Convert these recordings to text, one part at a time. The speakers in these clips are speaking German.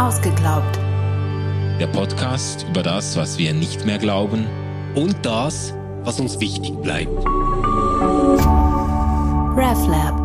Ausgeglaubt. Der Podcast über das, was wir nicht mehr glauben und das, was uns wichtig bleibt. RefLab.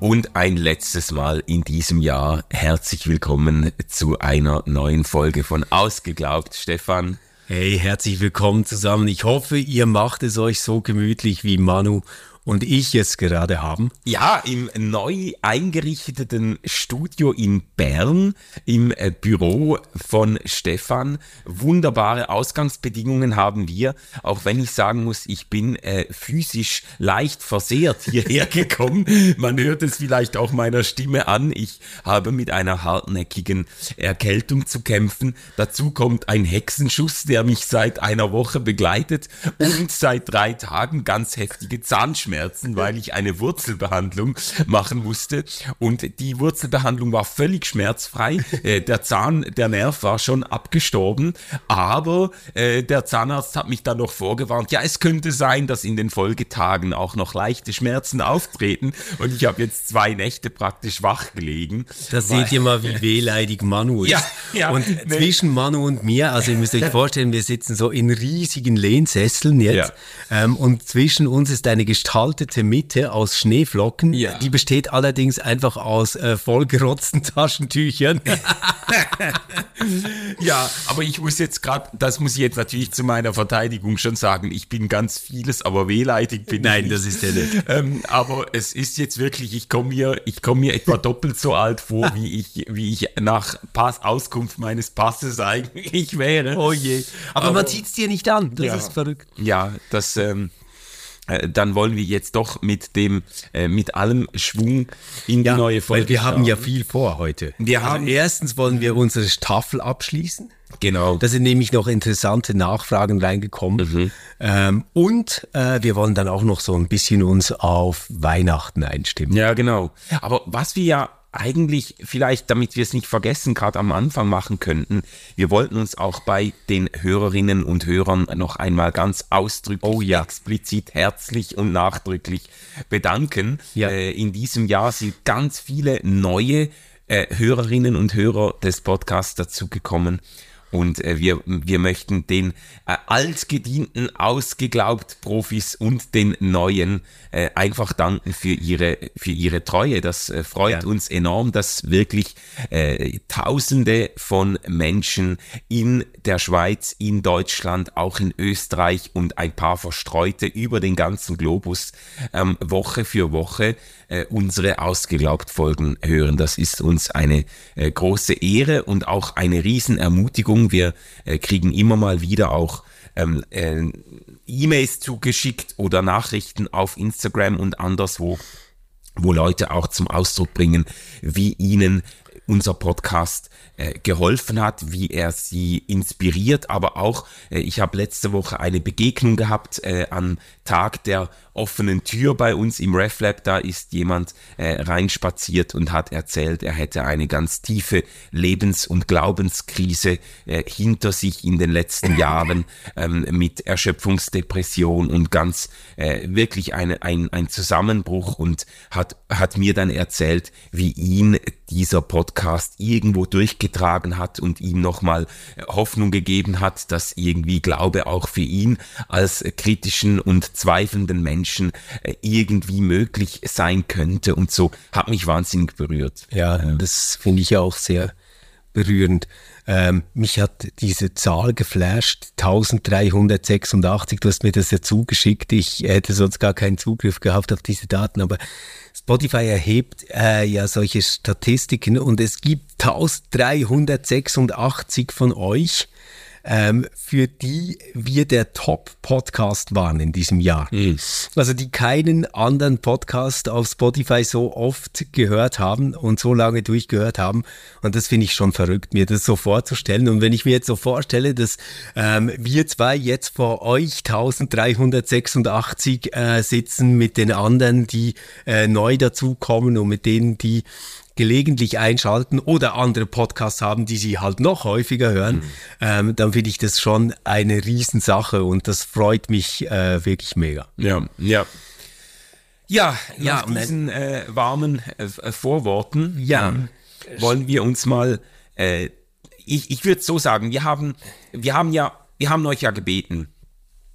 Und ein letztes Mal in diesem Jahr herzlich willkommen zu einer neuen Folge von Ausgeglaubt, Stefan. Hey, herzlich willkommen zusammen. Ich hoffe, ihr macht es euch so gemütlich wie Manu und ich jetzt gerade haben. Ja, im neu eingerichteten Studio in Bern, im äh, Büro von Stefan. Wunderbare Ausgangsbedingungen haben wir, auch wenn ich sagen muss, ich bin äh, physisch leicht versehrt hierher gekommen. Man hört es vielleicht auch meiner Stimme an. Ich habe mit einer hartnäckigen Erkältung zu kämpfen. Dazu kommt ein Hexenschuss, der mich seit einer Woche begleitet und seit drei Tagen ganz heftige Zahnschmerzen. Zahnschmerzen, weil ich eine Wurzelbehandlung machen musste. Und die Wurzelbehandlung war völlig schmerzfrei. Äh, der Zahn, der Nerv war schon abgestorben. Aber äh, der Zahnarzt hat mich dann noch vorgewarnt, ja, es könnte sein, dass in den Folgetagen auch noch leichte Schmerzen auftreten. Und ich habe jetzt zwei Nächte praktisch wach gelegen. Da seht ihr mal, wie wehleidig Manu ist. Ja, ja, und nee. zwischen Manu und mir, also ihr müsst euch vorstellen, wir sitzen so in riesigen Lehnsesseln jetzt. Ja. Ähm, und zwischen uns ist eine Gestalt gefaltete Mitte aus Schneeflocken. Ja. Die besteht allerdings einfach aus äh, vollgerotzten Taschentüchern. ja, aber ich muss jetzt gerade, das muss ich jetzt natürlich zu meiner Verteidigung schon sagen, ich bin ganz vieles, aber wehleidig bin Nein, ich das ist ja nicht. Ähm, aber es ist jetzt wirklich, ich komme mir, ich komme mir etwa doppelt so alt vor, wie ich, wie ich nach Pass, Auskunft meines Passes eigentlich wäre. Oh je. Aber, aber man sieht es dir nicht an, das ja, ist verrückt. Ja, das, ähm, äh, dann wollen wir jetzt doch mit dem, äh, mit allem Schwung in die ja, neue Folge. Weil wir haben ja viel vor heute. Wir also haben erstens wollen wir unsere Staffel abschließen. Genau. Da sind nämlich noch interessante Nachfragen reingekommen. Mhm. Ähm, und äh, wir wollen dann auch noch so ein bisschen uns auf Weihnachten einstimmen. Ja, genau. Aber was wir ja eigentlich vielleicht, damit wir es nicht vergessen, gerade am Anfang machen könnten, wir wollten uns auch bei den Hörerinnen und Hörern noch einmal ganz ausdrücklich, oh ja. explizit, herzlich und nachdrücklich bedanken. Ja. Äh, in diesem Jahr sind ganz viele neue äh, Hörerinnen und Hörer des Podcasts dazugekommen. Und äh, wir, wir möchten den äh, altgedienten, ausgeglaubt Profis und den neuen äh, einfach danken für ihre, für ihre Treue. Das äh, freut ja. uns enorm, dass wirklich äh, Tausende von Menschen in der Schweiz, in Deutschland, auch in Österreich und ein paar Verstreute über den ganzen Globus ähm, Woche für Woche äh, unsere ausgeglaubt Folgen hören. Das ist uns eine äh, große Ehre und auch eine Riesenermutigung. Wir äh, kriegen immer mal wieder auch ähm, äh, E-Mails zugeschickt oder Nachrichten auf Instagram und anderswo wo Leute auch zum Ausdruck bringen, wie ihnen unser Podcast äh, geholfen hat, wie er sie inspiriert, aber auch, äh, ich habe letzte Woche eine Begegnung gehabt äh, am Tag der offenen Tür bei uns im RefLab, da ist jemand äh, reinspaziert und hat erzählt, er hätte eine ganz tiefe Lebens- und Glaubenskrise äh, hinter sich in den letzten Jahren ähm, mit Erschöpfungsdepression und ganz äh, wirklich eine, ein, ein Zusammenbruch und hat, hat mir dann erzählt, wie ihn dieser Podcast irgendwo durchgetragen hat und ihm nochmal Hoffnung gegeben hat, dass irgendwie Glaube auch für ihn als kritischen und zweifelnden Menschen äh, irgendwie möglich sein könnte und so hat mich wahnsinnig berührt. Ja, das finde ich auch sehr berührend. Ähm, mich hat diese Zahl geflasht, 1386. Du hast mir das ja zugeschickt. Ich hätte sonst gar keinen Zugriff gehabt auf diese Daten, aber Spotify erhebt äh, ja solche Statistiken und es gibt 1386 von euch ähm, für die wir der Top-Podcast waren in diesem Jahr. Mhm. Also die keinen anderen Podcast auf Spotify so oft gehört haben und so lange durchgehört haben. Und das finde ich schon verrückt, mir das so vorzustellen. Und wenn ich mir jetzt so vorstelle, dass ähm, wir zwei jetzt vor euch 1386 äh, sitzen mit den anderen, die äh, neu dazukommen und mit denen, die gelegentlich einschalten oder andere Podcasts haben, die sie halt noch häufiger hören, mhm. ähm, dann finde ich das schon eine Riesensache und das freut mich äh, wirklich mega. Ja, ja. Ja, Ja, nach diesen äh, warmen äh, äh, Vorworten Ja. ähm, wollen wir uns mal, äh, ich, ich würde so sagen, wir haben, wir haben ja, wir haben euch ja gebeten,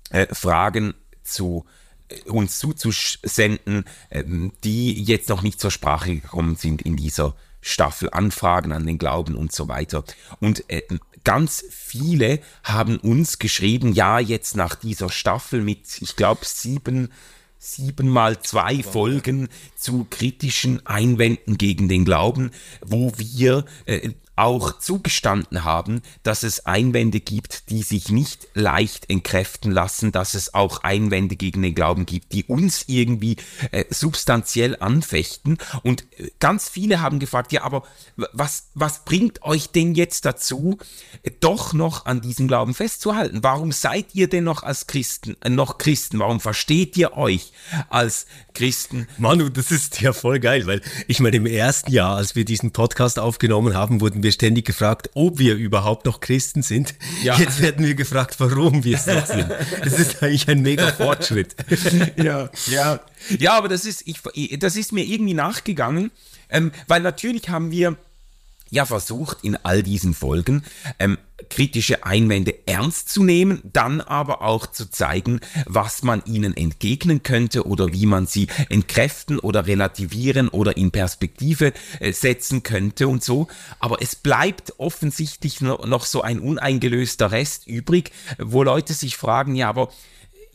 äh, Fragen zu äh, uns zuzusenden, ähm, die jetzt noch nicht zur Sprache gekommen sind in dieser Staffel, Anfragen an den Glauben und so weiter. Und äh, ganz viele haben uns geschrieben, ja, jetzt nach dieser Staffel mit, ich glaube, sieben sieben mal zwei Folgen zu kritischen Einwänden gegen den Glauben, wo wir äh, auch zugestanden haben, dass es Einwände gibt, die sich nicht leicht entkräften lassen, dass es auch Einwände gegen den Glauben gibt, die uns irgendwie äh, substanziell anfechten. Und äh, ganz viele haben gefragt, ja, aber was, was bringt euch denn jetzt dazu, doch noch an diesem Glauben festzuhalten? Warum seid ihr denn noch als Christen, äh, noch Christen? Warum versteht ihr euch als Christen? Manu, das ist ja voll geil, weil ich meine, im ersten Jahr, als wir diesen Podcast aufgenommen haben, wurden wir ständig gefragt, ob wir überhaupt noch Christen sind. Ja. Jetzt werden wir gefragt, warum wir es noch sind. Das ist eigentlich ein mega Fortschritt. ja, ja. Ja, aber das ist, ich, das ist mir irgendwie nachgegangen, ähm, weil natürlich haben wir ja versucht, in all diesen Folgen ähm, kritische Einwände ernst zu nehmen, dann aber auch zu zeigen, was man ihnen entgegnen könnte oder wie man sie entkräften oder relativieren oder in Perspektive äh, setzen könnte und so. Aber es bleibt offensichtlich noch, noch so ein uneingelöster Rest übrig, wo Leute sich fragen, ja, aber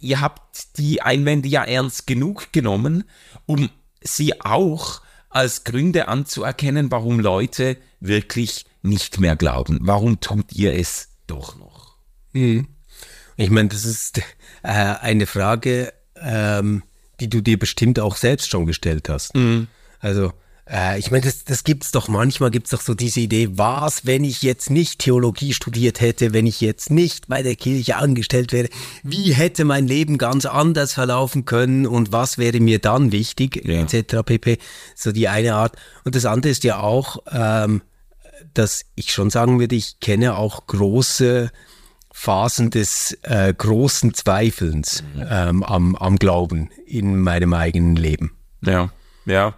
ihr habt die Einwände ja ernst genug genommen, um sie auch als Gründe anzuerkennen, warum Leute wirklich nicht mehr glauben. Warum tut ihr es doch noch? Ich meine, das ist äh, eine Frage, ähm, die du dir bestimmt auch selbst schon gestellt hast. Also, äh, ich meine, das, das gibt's doch manchmal, gibt's doch so diese Idee, was, wenn ich jetzt nicht Theologie studiert hätte, wenn ich jetzt nicht bei der Kirche angestellt wäre, wie hätte mein Leben ganz anders verlaufen können und was wäre mir dann wichtig, Ja. etc. pp. So die eine Art. Und das andere ist ja auch, ähm, dass ich schon sagen würde, ich kenne auch große Phasen des äh, großen Zweifelns ähm, am, am Glauben in meinem eigenen Leben. Ja, ja.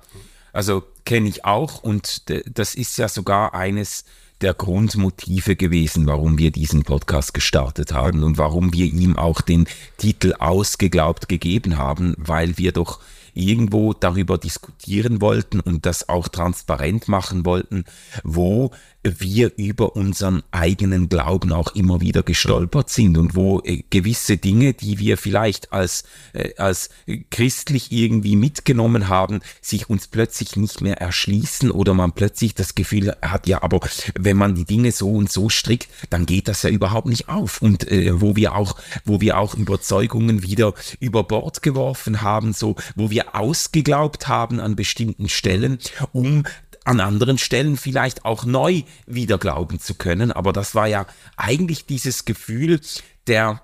Also kenne ich auch und das ist ja sogar eines der Grundmotive gewesen, warum wir diesen Podcast gestartet haben und warum wir ihm auch den Titel ausgeglaubt gegeben haben, weil wir doch irgendwo darüber diskutieren wollten und das auch transparent machen wollten, wo wir über unseren eigenen Glauben auch immer wieder gestolpert sind und wo äh, gewisse Dinge, die wir vielleicht als, äh, als christlich irgendwie mitgenommen haben, sich uns plötzlich nicht mehr erschließen oder man plötzlich das Gefühl hat, ja, aber wenn man die Dinge so und so strickt, dann geht das ja überhaupt nicht auf. Und äh, wo wir auch, wo wir auch Überzeugungen wieder über Bord geworfen haben, so, wo wir ausgeglaubt haben an bestimmten Stellen, um an anderen Stellen vielleicht auch neu wieder glauben zu können. Aber das war ja eigentlich dieses Gefühl der,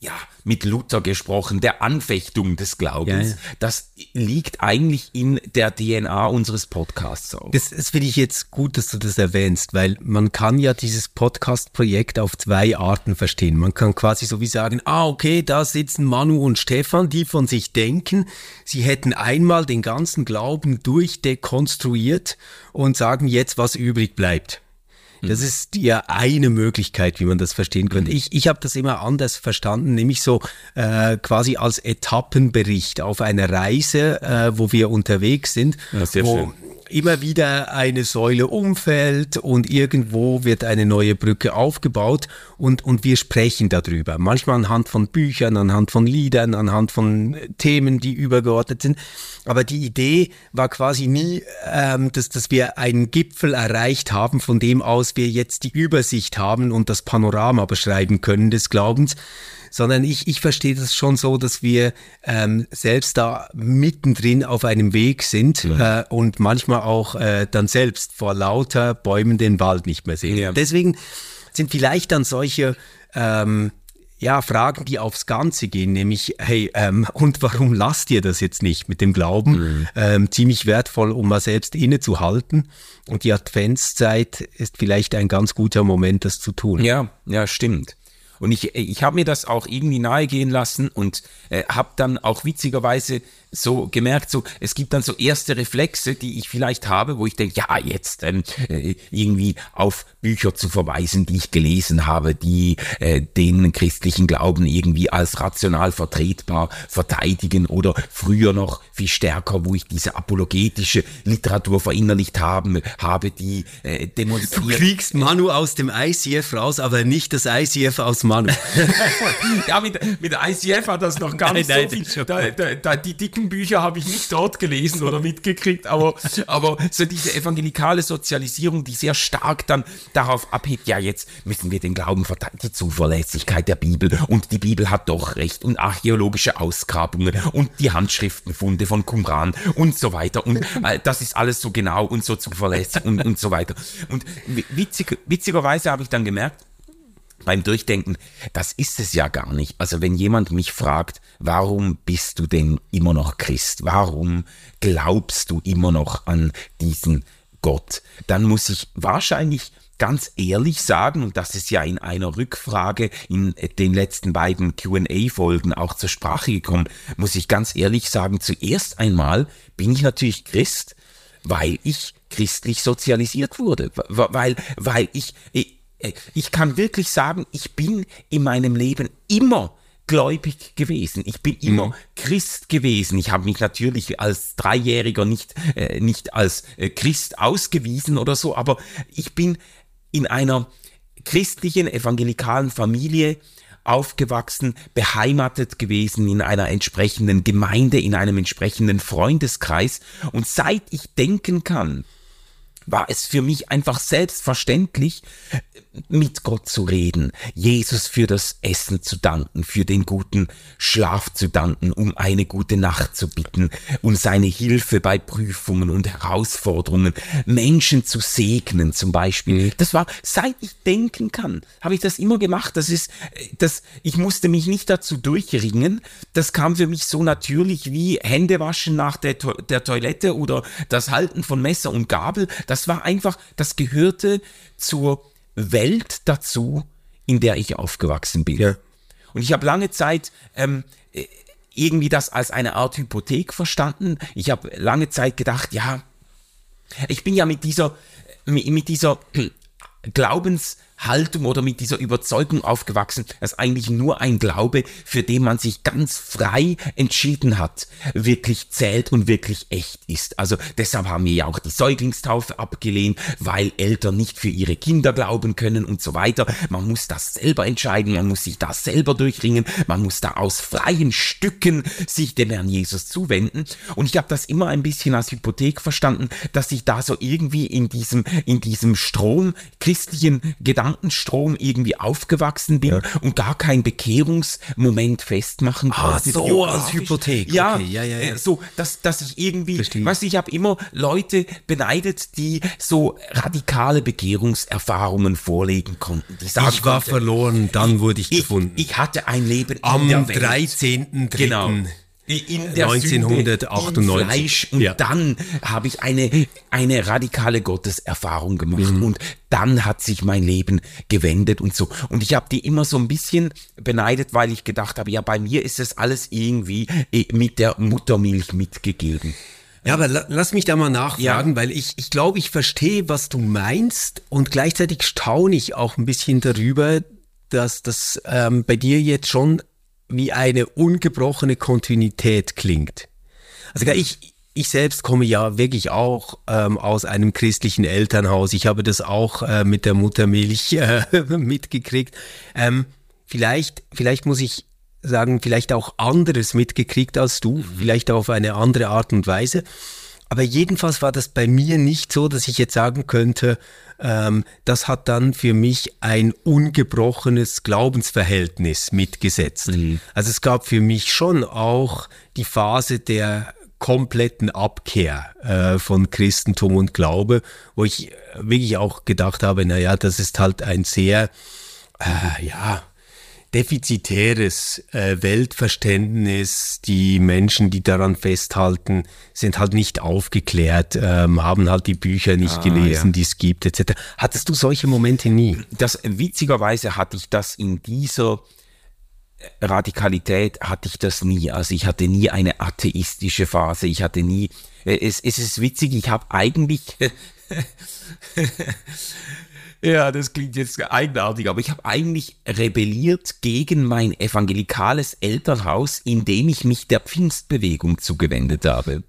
ja, mit Luther gesprochen, der Anfechtung des Glaubens. Ja, ja. Das liegt eigentlich in der DNA unseres Podcasts auch. Das, das finde ich jetzt gut, dass du das erwähnst, weil man kann ja dieses Podcast-Projekt auf zwei Arten verstehen. Man kann quasi so wie sagen, ah, okay, da sitzen Manu und Stefan, die von sich denken, sie hätten einmal den ganzen Glauben durchdekonstruiert und sagen jetzt, was übrig bleibt. Das ist ja eine Möglichkeit, wie man das verstehen könnte. Ich, ich habe das immer anders verstanden, nämlich so äh, quasi als Etappenbericht auf einer Reise, äh, wo wir unterwegs sind, Ja, sehr wo schön. Immer wieder eine Säule umfällt und irgendwo wird eine neue Brücke aufgebaut und, und wir sprechen darüber. Manchmal anhand von Büchern, anhand von Liedern, anhand von äh, Themen, die übergeordnet sind. Aber die Idee war quasi nie, ähm, dass, dass wir einen Gipfel erreicht haben, von dem aus wir jetzt die Übersicht haben und das Panorama beschreiben können des Glaubens, sondern ich, ich verstehe das schon so, dass wir ähm, selbst da mittendrin auf einem Weg sind äh, und manchmal auch äh, dann selbst vor lauter Bäumen den Wald nicht mehr sehen. Ja. Deswegen sind vielleicht dann solche ähm, ja, Fragen, die aufs Ganze gehen, nämlich, hey, ähm, und warum lasst ihr das jetzt nicht mit dem Glauben? Ähm, ziemlich wertvoll, um mal selbst innezuhalten. Und die Adventszeit ist vielleicht ein ganz guter Moment, das zu tun. Ja, ja, stimmt. Und ich, ich habe mir das auch irgendwie nahegehen lassen und äh, habe dann auch witzigerweise so gemerkt, so es gibt dann so erste Reflexe, die ich vielleicht habe, wo ich denke, ja jetzt ähm, äh, irgendwie auf Bücher zu verweisen, die ich gelesen habe, die äh, den christlichen Glauben irgendwie als rational vertretbar verteidigen oder früher noch viel stärker, wo ich diese apologetische Literatur verinnerlicht haben, habe, die äh, demonstriert. Du kriegst Manu aus dem ICF raus, aber nicht das ICF aus Manu. ja, mit, mit ICF hat das noch gar nicht nein, nein, so viel. Da, da, da, die dicken Bücher habe ich nicht dort gelesen oder mitgekriegt, aber, aber so diese evangelikale Sozialisierung, die sehr stark dann darauf abhebt, ja, jetzt müssen wir den Glauben verteidigen, die Zuverlässigkeit der Bibel und die Bibel hat doch recht und archäologische Ausgrabungen und die Handschriftenfunde von Qumran und so weiter und äh, das ist alles so genau und so zuverlässig und, und so weiter. Und witzig, witzigerweise habe ich dann gemerkt, beim Durchdenken, das ist es ja gar nicht. Also wenn jemand mich fragt, warum bist du denn immer noch Christ? Warum glaubst du immer noch an diesen Gott? Dann muss ich wahrscheinlich ganz ehrlich sagen, und das ist ja in einer Rückfrage in den letzten beiden QA-Folgen auch zur Sprache gekommen, muss ich ganz ehrlich sagen, zuerst einmal bin ich natürlich Christ, weil ich christlich sozialisiert wurde, weil, weil ich, ich kann wirklich sagen, ich bin in meinem Leben immer gläubig gewesen. Ich bin immer mhm. Christ gewesen. Ich habe mich natürlich als Dreijähriger nicht, äh, nicht als äh, Christ ausgewiesen oder so, aber ich bin in einer christlichen, evangelikalen Familie aufgewachsen, beheimatet gewesen in einer entsprechenden Gemeinde, in einem entsprechenden Freundeskreis. Und seit ich denken kann, war es für mich einfach selbstverständlich, mit Gott zu reden, Jesus für das Essen zu danken, für den guten Schlaf zu danken, um eine gute Nacht zu bitten, um seine Hilfe bei Prüfungen und Herausforderungen, Menschen zu segnen zum Beispiel. Mhm. Das war, seit ich denken kann, habe ich das immer gemacht. Das ist, das, ich musste mich nicht dazu durchringen. Das kam für mich so natürlich wie Händewaschen nach der, der Toilette oder das Halten von Messer und Gabel. Das war einfach, das gehörte zur Welt dazu, in der ich aufgewachsen bin. Ja. Und ich habe lange Zeit ähm, äh, irgendwie das als eine Art Hypothek verstanden. Ich habe lange Zeit gedacht, ja, ich bin ja mit dieser, mit dieser Glaubens, Haltung oder mit dieser Überzeugung aufgewachsen, dass eigentlich nur ein Glaube, für den man sich ganz frei entschieden hat, wirklich zählt und wirklich echt ist. Also deshalb haben wir ja auch die Säuglingstaufe abgelehnt, weil Eltern nicht für ihre Kinder glauben können und so weiter. Man muss das selber entscheiden, man muss sich das selber durchringen, man muss da aus freien Stücken sich dem Herrn Jesus zuwenden. Und ich habe das immer ein bisschen als Hypothek verstanden, dass ich da so irgendwie in diesem, in diesem Strom christlichen Gedanken Gedankenstrom irgendwie aufgewachsen bin ja. und gar keinen Bekehrungsmoment festmachen ah, konnte. Ah, so als Hypothek. Ja, okay. ja, ja, ja, so, dass, dass ich irgendwie, Verstehe. weißt du, ich habe immer Leute beneidet, die so radikale Bekehrungserfahrungen vorlegen konnten. ich war konnte, verloren, dann wurde ich, ich gefunden. Ich hatte ein Leben am 13.3. Genau in der 1998. Sünde, Fleisch und ja. dann habe ich eine, eine radikale Gotteserfahrung gemacht mhm. und dann hat sich mein Leben gewendet und so. Und ich habe die immer so ein bisschen beneidet, weil ich gedacht habe, ja, bei mir ist das alles irgendwie äh, mit der Muttermilch mitgegeben. Ja, aber lass mich da mal nachfragen, ja. weil ich, ich glaube, ich verstehe, was du meinst und gleichzeitig staune ich auch ein bisschen darüber, dass das ähm, bei dir jetzt schon wie eine ungebrochene Kontinuität klingt. Also ich, ich selbst komme ja wirklich auch ähm, aus einem christlichen Elternhaus. Ich habe das auch äh, mit der Muttermilch äh, mitgekriegt. Ähm, vielleicht, vielleicht muss ich sagen, vielleicht auch anderes mitgekriegt als du, mhm. vielleicht auf eine andere Art und Weise. Aber jedenfalls war das bei mir nicht so, dass ich jetzt sagen könnte, ähm, das hat dann für mich ein ungebrochenes Glaubensverhältnis mitgesetzt. Mhm. Also es gab für mich schon auch die Phase der kompletten Abkehr äh, von Christentum und Glaube, wo ich wirklich auch gedacht habe, naja, das ist halt ein sehr, äh, ja, defizitäres äh, Weltverständnis. Die Menschen, die daran festhalten, sind halt nicht aufgeklärt, ähm, haben halt die Bücher nicht ah, gelesen, ja. die es gibt, etc. Hattest du solche Momente nie? Das witzigerweise hatte ich das in dieser Radikalität hatte ich das nie. Also ich hatte nie eine atheistische Phase. Ich hatte nie. Äh, es, es ist witzig. Ich habe eigentlich. ja, das klingt jetzt eigenartig, aber ich habe eigentlich rebelliert gegen mein evangelikales Elternhaus, indem ich mich der Pfingstbewegung zugewendet habe.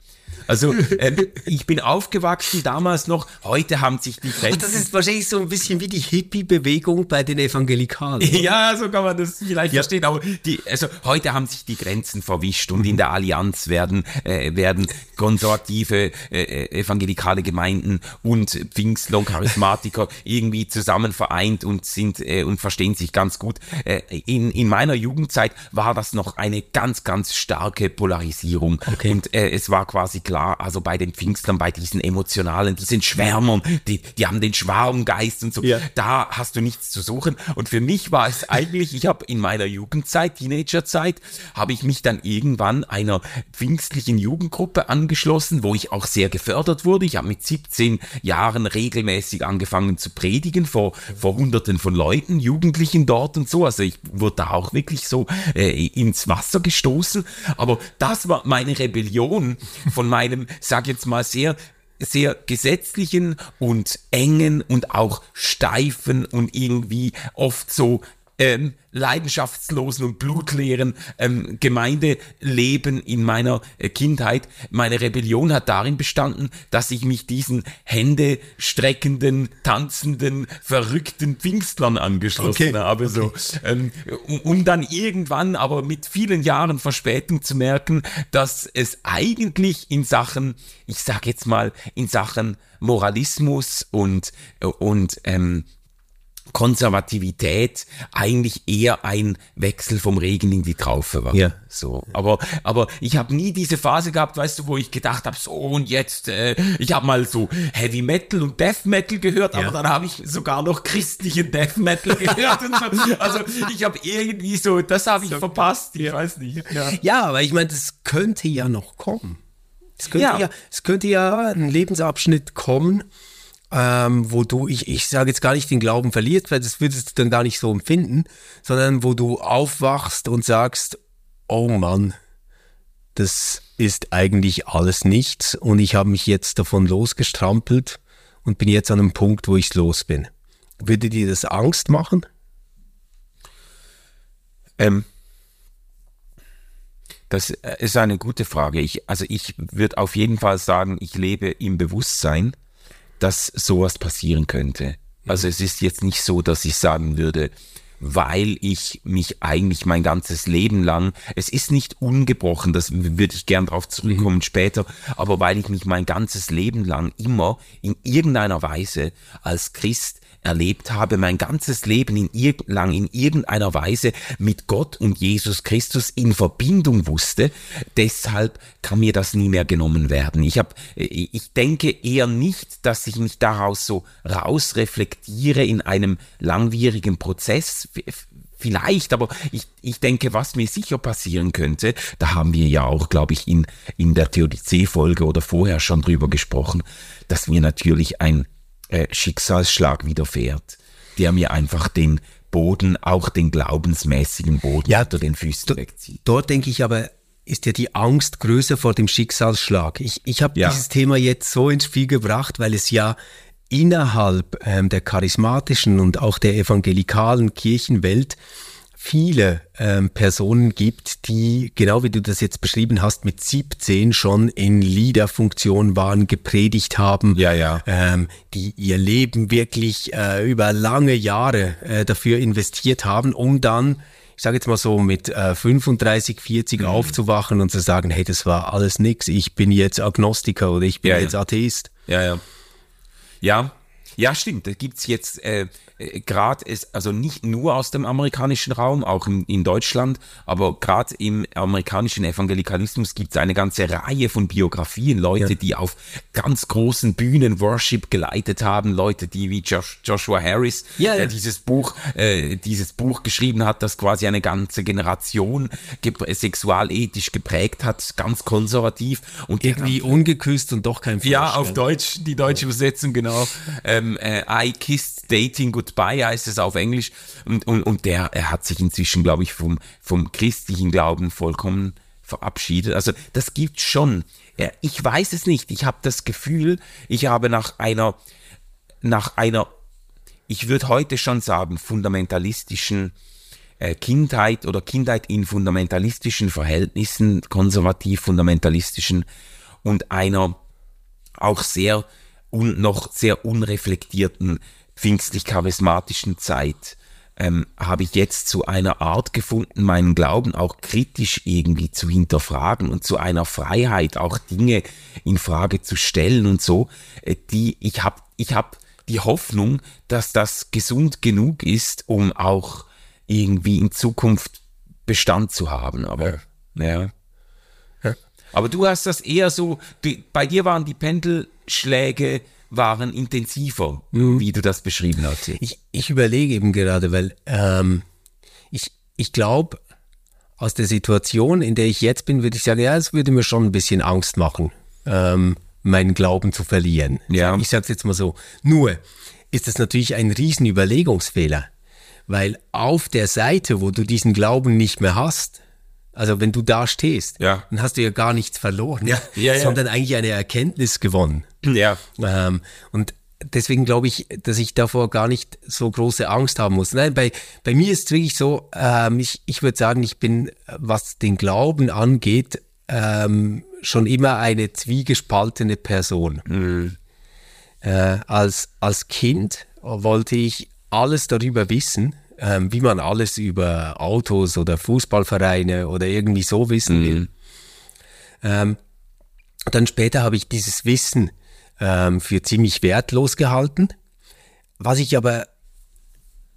Also äh, ich bin aufgewachsen damals noch, heute haben sich die Grenzen... Das ist wahrscheinlich so ein bisschen wie die Hippie-Bewegung bei den Evangelikalen. Ja, so kann man das vielleicht ja. verstehen. Aber die, also heute haben sich die Grenzen verwischt und in der Allianz werden, äh, werden konservative äh, evangelikale Gemeinden und Pfingstler und Charismatiker irgendwie zusammen vereint und sind äh, und verstehen sich ganz gut. Äh, in, in meiner Jugendzeit war das noch eine ganz, ganz starke Polarisierung. Okay. Und äh, es war quasi klar, also bei den Pfingstlern, bei diesen emotionalen, diesen Schwärmern, die, die haben den Schwarmgeist und so, ja. da hast du nichts zu suchen. Und für mich war es eigentlich, ich habe in meiner Jugendzeit, Teenagerzeit, habe ich mich dann irgendwann einer pfingstlichen Jugendgruppe angeschlossen, wo ich auch sehr gefördert wurde. Ich habe mit 17 Jahren regelmäßig angefangen zu predigen vor, vor hunderten von Leuten, Jugendlichen dort und so. Also ich wurde da auch wirklich so äh, ins Wasser gestoßen. Aber das war meine Rebellion von meinem einem, sag jetzt mal, sehr sehr gesetzlichen und engen und auch steifen und irgendwie oft so ähm, leidenschaftslosen und blutleeren ähm, Gemeindeleben in meiner äh, Kindheit. Meine Rebellion hat darin bestanden, dass ich mich diesen händestreckenden, tanzenden, verrückten Pfingstlern angeschlossen okay. habe. So, okay. ähm, um, um dann irgendwann aber mit vielen Jahren Verspätung zu merken, dass es eigentlich in Sachen, ich sag jetzt mal, in Sachen Moralismus und, und ähm, Konservativität eigentlich eher ein Wechsel vom Regen in die Traufe war. Ja. So, aber aber ich habe nie diese Phase gehabt, weißt du, wo ich gedacht habe, so und jetzt äh, ich habe mal so Heavy Metal und Death Metal gehört, ja. aber dann habe ich sogar noch christlichen Death Metal gehört und so. Also, ich habe irgendwie so, das habe ich so. verpasst, ich weiß nicht. Ja, ja aber ich meine, das könnte ja noch kommen. Es könnte ja. ja, es könnte ja ein Lebensabschnitt kommen, ähm, wo du, ich, ich sage jetzt gar nicht den Glauben verlierst, weil das würdest du dann gar nicht so empfinden, sondern wo du aufwachst und sagst, oh Mann, das ist eigentlich alles nichts und ich habe mich jetzt davon losgestrampelt und bin jetzt an einem Punkt, wo ich los bin. Würde dir das Angst machen? Ähm, das äh, ist eine gute Frage. Ich, also ich würde auf jeden Fall sagen, ich lebe im Bewusstsein, dass sowas passieren könnte. Also es ist jetzt nicht so, dass ich sagen würde, weil ich mich eigentlich mein ganzes Leben lang, es ist nicht ungebrochen, das würde ich gern darauf zurückkommen mhm. später, aber weil ich mich mein ganzes Leben lang immer in irgendeiner Weise als Christ erlebt habe, mein ganzes Leben in irg lang in irgendeiner Weise mit Gott und Jesus Christus in Verbindung wusste. Deshalb kann mir das nie mehr genommen werden. Ich habe, ich denke eher nicht, dass ich mich daraus so rausreflektiere in einem langwierigen Prozess. Vielleicht, aber ich, ich denke, was mir sicher passieren könnte, da haben wir ja auch, glaube ich, in, in der Theodizee-Folge oder vorher schon drüber gesprochen, dass mir natürlich ein äh, Schicksalsschlag widerfährt, der mir einfach den Boden, auch den glaubensmäßigen Boden ja, unter den Füßen wegzieht. Dort denke ich aber, ist ja die Angst größer vor dem Schicksalsschlag. Ich, ich habe ja. dieses Thema jetzt so ins Spiel gebracht, weil es ja innerhalb ähm, der charismatischen und auch der evangelikalen Kirchenwelt viele ähm, Personen gibt, die, genau wie du das jetzt beschrieben hast, mit 17 schon in Leaderfunktion waren, gepredigt haben, ja, ja. Ähm, die ihr Leben wirklich äh, über lange Jahre äh, dafür investiert haben, um dann ich sage jetzt mal so, mit äh, 35, 40 mhm. aufzuwachen und zu sagen, hey, das war alles nix, ich bin jetzt Agnostiker oder ich bin ja, jetzt ja. Atheist. Ja, ja. Ja, ja, stimmt. Da gibt's jetzt äh, äh, gerade ist, also nicht nur aus dem amerikanischen Raum, auch in, in Deutschland, aber gerade im amerikanischen Evangelikalismus gibt es eine ganze Reihe von Biografien, Leute, ja. die auf ganz großen Bühnen Worship geleitet haben, Leute, die wie Josh, Joshua Harris, ja, der dieses Buch, äh, dieses Buch geschrieben hat, das quasi eine ganze Generation sexualethisch geprägt hat, ganz konservativ und irgendwie ungeküsst und doch kein Fleisch, Ja, auf Deutsch, die deutsche Übersetzung genau. Ähm, äh, I kissed dating goodbye heißt es auf Englisch und, und, und der, er hat sich inzwischen, glaube ich, vom, vom christlichen Glauben vollkommen verabschiedet. Also das gibt schon. Ich weiß es nicht. Ich habe das Gefühl, ich habe nach einer, nach einer, ich würde heute schon sagen, fundamentalistischen äh, Kindheit oder Kindheit in fundamentalistischen Verhältnissen, konservativ fundamentalistischen und einer auch sehr un, noch sehr unreflektierten pfingstlich-charismatischen Zeit ähm, habe ich jetzt zu einer Art gefunden, meinen Glauben auch kritisch irgendwie zu hinterfragen und zu einer Freiheit, auch Dinge in Frage zu stellen und so, äh, die ich habe, ich habe die Hoffnung, dass das gesund genug ist, um auch irgendwie in Zukunft Bestand zu haben. Aber ja. ja. ja. Aber du hast das eher so, bei dir waren die Pendelschläge waren intensiver, mhm. wie du das beschrieben hast. Ich, ich überlege eben gerade, weil ähm, ich, ich glaube, aus der Situation, in der ich jetzt bin, würde ich sagen, ja, es würde mir schon ein bisschen Angst machen, ähm, meinen Glauben zu verlieren. Ja. Ich sage es jetzt mal so. Nur ist das natürlich ein riesen Überlegungsfehler, weil auf der Seite, wo du diesen Glauben nicht mehr hast, also wenn du da stehst, ja. dann hast du ja gar nichts verloren, ja. Ja, sondern eigentlich eine Erkenntnis gewonnen. Ja. Ähm, und deswegen glaube ich, dass ich davor gar nicht so große Angst haben muss. Nein, bei, bei mir ist es wirklich so, ähm, ich, ich würde sagen, ich bin, was den Glauben angeht, ähm, schon immer eine zwiegespaltene Person. Mhm. Äh, als, als Kind wollte ich alles darüber wissen, ähm, wie man alles über Autos oder Fußballvereine oder irgendwie so wissen will. Mhm. Ähm, dann später habe ich dieses Wissen ähm, für ziemlich wertlos gehalten. Was ich aber,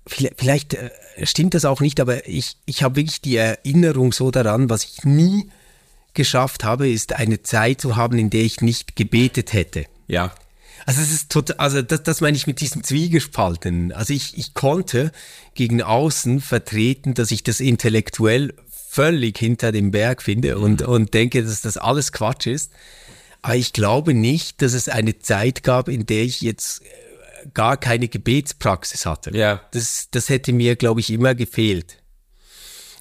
vielleicht, vielleicht äh, stimmt das auch nicht, aber ich, ich habe wirklich die Erinnerung so daran, was ich nie geschafft habe, ist eine Zeit zu haben, in der ich nicht gebetet hätte. Ja. Also es ist total, also das, das meine ich mit diesem Zwiegespalten. Also ich, ich konnte gegen außen vertreten, dass ich das intellektuell völlig hinter dem Berg finde und, mhm. und denke, dass das alles Quatsch ist. Aber ich glaube nicht, dass es eine Zeit gab, in der ich jetzt äh, gar keine Gebetspraxis hatte. Ja. Das, das hätte mir, glaube ich, immer gefehlt.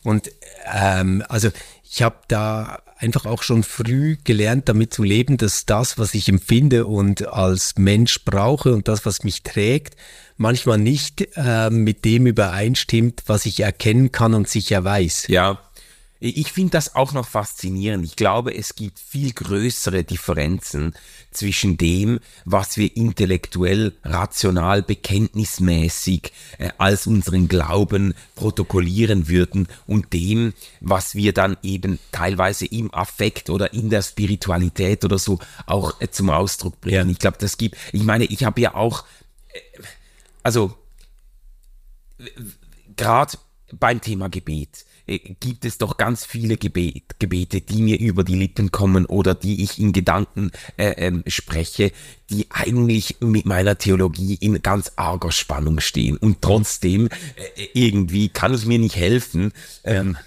Und ähm, also ich habe da einfach auch schon früh gelernt, damit zu leben, dass das, was ich empfinde und als Mensch brauche und das, was mich trägt, manchmal nicht äh, mit dem übereinstimmt, was ich erkennen kann und sicher weiß. Ja, ich finde das auch noch faszinierend. Ich glaube, es gibt viel größere Differenzen zwischen dem, was wir intellektuell, rational, bekenntnismäßig äh, als unseren Glauben protokollieren würden und dem, was wir dann eben teilweise im Affekt oder in der Spiritualität oder so auch äh, zum Ausdruck bringen. Ich glaube, das gibt, ich meine, ich habe ja auch, äh, also gerade beim Thema Gebet, gibt es doch ganz viele Gebet, Gebete, die mir über die Lippen kommen oder die ich in Gedanken äh, ähm, spreche, die eigentlich mit meiner Theologie in ganz arger Spannung stehen. Und trotzdem äh, irgendwie kann es mir nicht helfen. Ähm,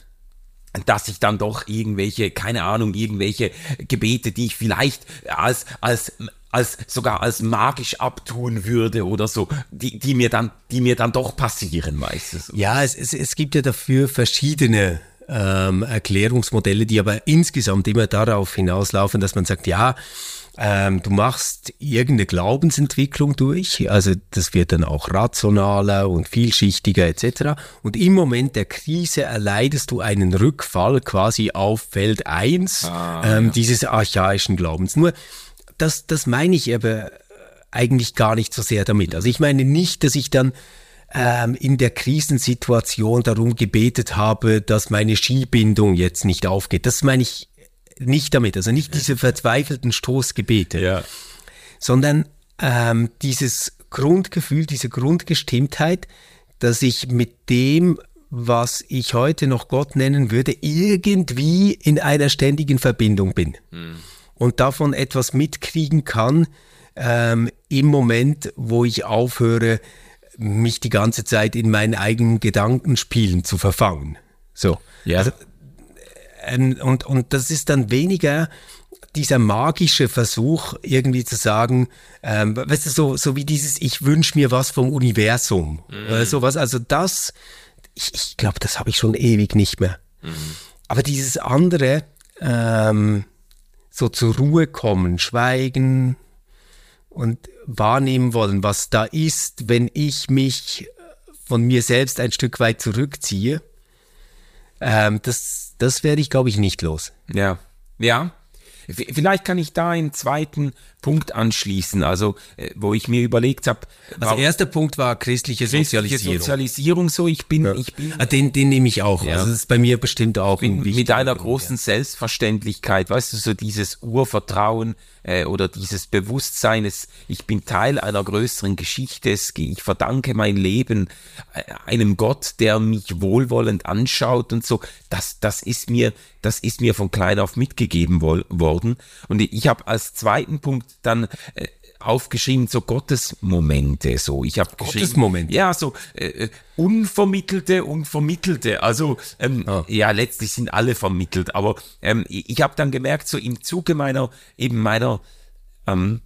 dass ich dann doch irgendwelche, keine Ahnung, irgendwelche Gebete, die ich vielleicht als, als als sogar als magisch abtun würde oder so, die, die mir dann, die mir dann doch passieren meistens. Ja, es, es, es gibt ja dafür verschiedene ähm, Erklärungsmodelle, die aber insgesamt immer darauf hinauslaufen, dass man sagt, ja, ähm, du machst irgendeine Glaubensentwicklung durch, also das wird dann auch rationaler und vielschichtiger etc. Und im Moment der Krise erleidest du einen Rückfall quasi auf Feld 1 ah, ähm, ja. dieses archaischen Glaubens. Nur das, das meine ich aber eigentlich gar nicht so sehr damit. Also ich meine nicht, dass ich dann ähm, in der Krisensituation darum gebetet habe, dass meine Skibindung jetzt nicht aufgeht. Das meine ich nicht damit. Also nicht diese verzweifelten Stoßgebete, ja. sondern ähm, dieses Grundgefühl, diese Grundgestimmtheit, dass ich mit dem, was ich heute noch Gott nennen würde, irgendwie in einer ständigen Verbindung bin. Mhm. Und davon etwas mitkriegen kann ähm, im Moment, wo ich aufhöre, mich die ganze Zeit in meinen eigenen Gedankenspielen zu verfangen. So. Ja. Also, ähm, und, und das ist dann weniger dieser magische Versuch, irgendwie zu sagen, ähm, weißt du, so, so wie dieses, ich wünsche mir was vom Universum. Mhm. Oder sowas. Also das, ich, ich glaube, das habe ich schon ewig nicht mehr. Mhm. Aber dieses andere, ähm, so zur Ruhe kommen, schweigen und wahrnehmen wollen, was da ist, wenn ich mich von mir selbst ein Stück weit zurückziehe, ähm, das, das werde ich, glaube ich, nicht los. Ja, ja. Vielleicht kann ich da einen zweiten Punkt anschließen, also äh, wo ich mir überlegt habe. Also erster Punkt war christliche Sozialisierung. Christliche Sozialisierung, so ich bin, ja. ich bin. Ah, den, den nehme ich auch. Ja. Also das ist bei mir bestimmt auch bin, mit einer großen ja. Selbstverständlichkeit, weißt du, so dieses Urvertrauen äh, oder dieses Bewusstsein, es, ich bin Teil einer größeren Geschichte, es, ich verdanke mein Leben äh, einem Gott, der mich wohlwollend anschaut und so. Das, das ist mir, das ist mir von klein auf mitgegeben worden. Und ich habe als zweiten Punkt dann äh, aufgeschrieben, so Gottesmomente, so. Ich habe Gottesmomente? Ja, so äh, äh, unvermittelte und vermittelte. Also, ähm, oh. ja, letztlich sind alle vermittelt, aber ähm, ich, ich habe dann gemerkt, so im Zuge meiner, eben meiner ähm,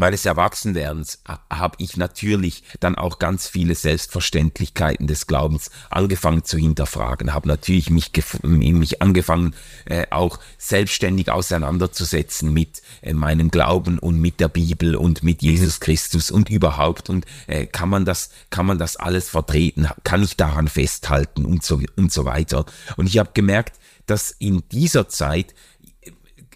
meines Erwachsenwerdens habe ich natürlich dann auch ganz viele Selbstverständlichkeiten des Glaubens angefangen zu hinterfragen, habe natürlich mich, mich angefangen äh, auch selbstständig auseinanderzusetzen mit äh, meinem Glauben und mit der Bibel und mit Jesus Christus und überhaupt. Und äh, kann man das kann man das alles vertreten, kann ich daran festhalten? Und so und so weiter. Und ich habe gemerkt, dass in dieser Zeit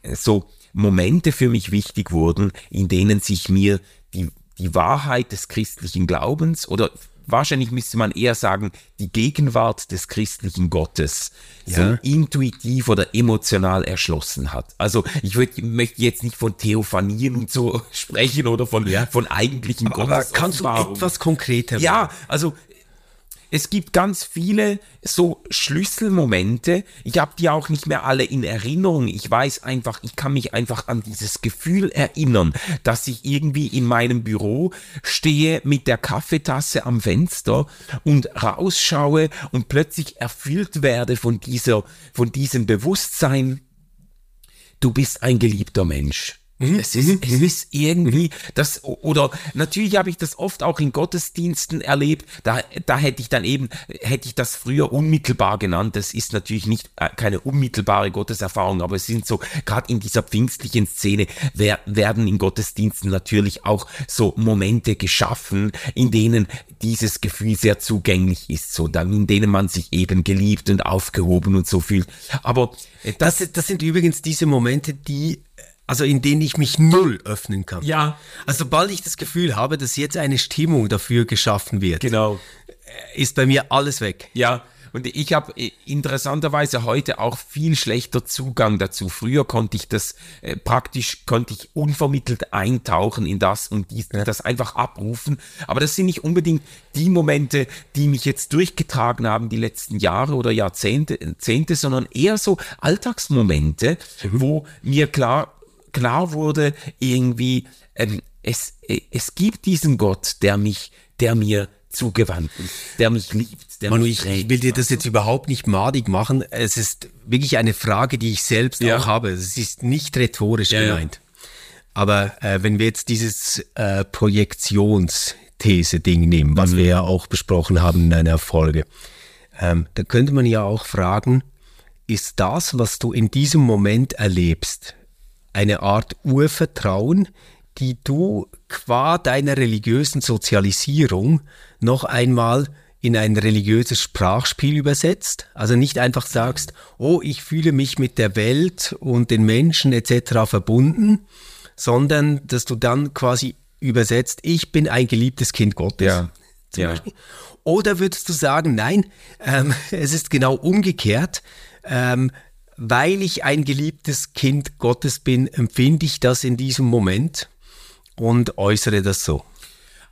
äh, so Momente für mich wichtig wurden, in denen sich mir die, die Wahrheit des christlichen Glaubens oder wahrscheinlich müsste man eher sagen, die Gegenwart des christlichen Gottes ja. so intuitiv oder emotional erschlossen hat. Also ich würd, möchte jetzt nicht von Theophanien und so sprechen oder von, ja. von eigentlichen Gottes. Aber kannst du etwas konkreter werden? Ja, also es gibt ganz viele so Schlüsselmomente. Ich habe die auch nicht mehr alle in Erinnerung. Ich weiß einfach, ich kann mich einfach an dieses Gefühl erinnern, dass ich irgendwie in meinem Büro stehe mit der Kaffeetasse am Fenster und rausschaue und plötzlich erfüllt werde von dieser, von diesem Bewusstsein, du bist ein geliebter Mensch. Mhm. Es ist, es ist irgendwie das, oder natürlich habe ich das oft auch in Gottesdiensten erlebt, da, da hätte ich dann eben, hätte ich das früher unmittelbar genannt, das ist natürlich nicht äh, keine unmittelbare Gotteserfahrung, aber es sind so, gerade in dieser pfingstlichen Szene wer, werden in Gottesdiensten natürlich auch so Momente geschaffen, in denen dieses Gefühl sehr zugänglich ist, so, dann, in denen man sich eben geliebt und aufgehoben und so fühlt. Aber äh, das, das, das sind übrigens diese Momente, die also in denen ich mich null öffnen kann. Ja. Also sobald ich das Gefühl habe, dass jetzt eine Stimmung dafür geschaffen wird, genau. ist bei mir alles weg. Ja. Und ich habe äh, interessanterweise heute auch viel schlechter Zugang dazu. Früher konnte ich das äh, praktisch, konnte ich unvermittelt eintauchen in das und dies, ja. das einfach abrufen. Aber das sind nicht unbedingt die Momente, die mich jetzt durchgetragen haben die letzten Jahre oder Jahrzehnte, Zehnte, sondern eher so Alltagsmomente, mhm. wo mir klar klar wurde, irgendwie, ähm, es, äh, es gibt diesen Gott, der mich, der mir zugewandt ist, der mich liebt, der Manu, mich ich, ich will dir das jetzt überhaupt nicht madig machen. Es ist wirklich eine Frage, die ich selbst ja. auch habe. Es ist nicht rhetorisch ja, gemeint. Ja. Aber äh, wenn wir jetzt dieses äh, Projektionsthese-Ding nehmen, was mhm. wir ja auch besprochen haben in einer Folge, ähm, da könnte man ja auch fragen, ist das, was du in diesem Moment erlebst, eine Art Urvertrauen, die du qua deiner religiösen Sozialisierung noch einmal in ein religiöses Sprachspiel übersetzt. Also nicht einfach sagst, oh, ich fühle mich mit der Welt und den Menschen etc. verbunden, sondern dass du dann quasi übersetzt, ich bin ein geliebtes Kind Gottes. Ja. ja. Oder würdest du sagen, nein, ähm, es ist genau umgekehrt. Ähm, weil ich ein geliebtes Kind Gottes bin, empfinde ich das in diesem Moment und äußere das so.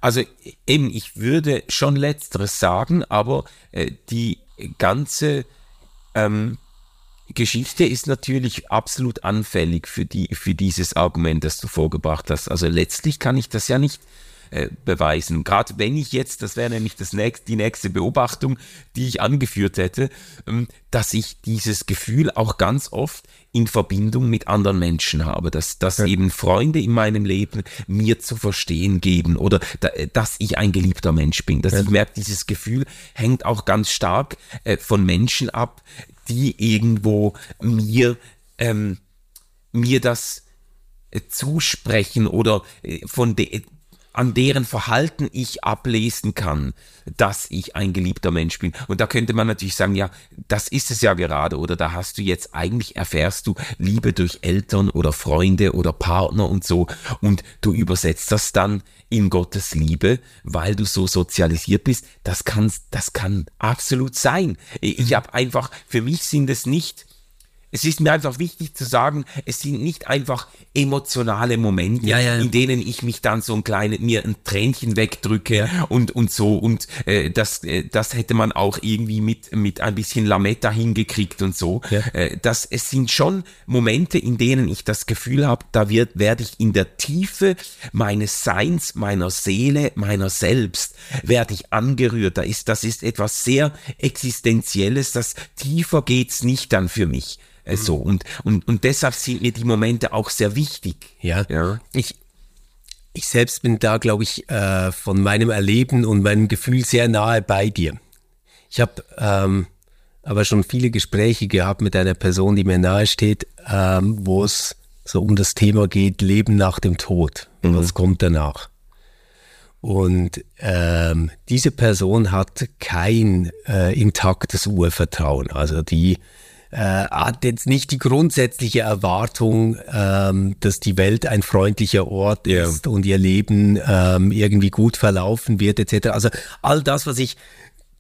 Also eben, ich würde schon letzteres sagen, aber äh, die ganze ähm, Geschichte ist natürlich absolut anfällig für, die, für dieses Argument, das du vorgebracht hast. Also letztlich kann ich das ja nicht äh, beweisen. Gerade wenn ich jetzt, das wäre nämlich das nächste, die nächste Beobachtung, die ich angeführt hätte, ähm, dass ich dieses Gefühl auch ganz oft in Verbindung mit anderen Menschen habe, dass, dass ja. eben Freunde in meinem Leben mir zu verstehen geben oder da, dass ich ein geliebter Mensch bin. Dass ja. ich merke, dieses Gefühl hängt auch ganz stark äh, von Menschen ab, die irgendwo mir, ähm, mir das äh, zusprechen oder äh, von de an deren Verhalten ich ablesen kann, dass ich ein geliebter Mensch bin. Und da könnte man natürlich sagen, ja, das ist es ja gerade, oder da hast du jetzt eigentlich erfährst du Liebe durch Eltern oder Freunde oder Partner und so, und du übersetzt das dann in Gottes Liebe, weil du so sozialisiert bist. Das kann, das kann absolut sein. Ich habe einfach, für mich sind es nicht es ist mir einfach wichtig zu sagen, es sind nicht einfach emotionale Momente, ja, ja. in denen ich mich dann so ein kleines, mir ein Tränchen wegdrücke ja. und, und so. Und äh, das, äh, das hätte man auch irgendwie mit, mit ein bisschen Lametta hingekriegt und so. Äh, das, es sind schon Momente, in denen ich das Gefühl habe, da wird, werde ich in der Tiefe meines Seins, meiner Seele, meiner selbst, werde ich angerührt. Da ist, das ist etwas sehr Existenzielles, das tiefer geht's nicht dann für mich. Äh, so. Und, und, und deshalb sind mir die Momente auch sehr wichtig. Ja. ja. Ich, ich selbst bin da, glaube ich, äh, von meinem Erleben und meinem Gefühl sehr nahe bei dir. Ich habe ähm, aber schon viele Gespräche gehabt mit einer Person, die mir nahe steht, ähm, wo es so um das Thema geht, Leben nach dem Tod. Mhm. Was kommt danach? Und ähm, diese Person hat kein äh, intaktes Urvertrauen. Also die äh, hat jetzt nicht die grundsätzliche Erwartung, ähm, dass die Welt ein freundlicher Ort yeah. ist und ihr Leben ähm, irgendwie gut verlaufen wird etc. Also all das, was ich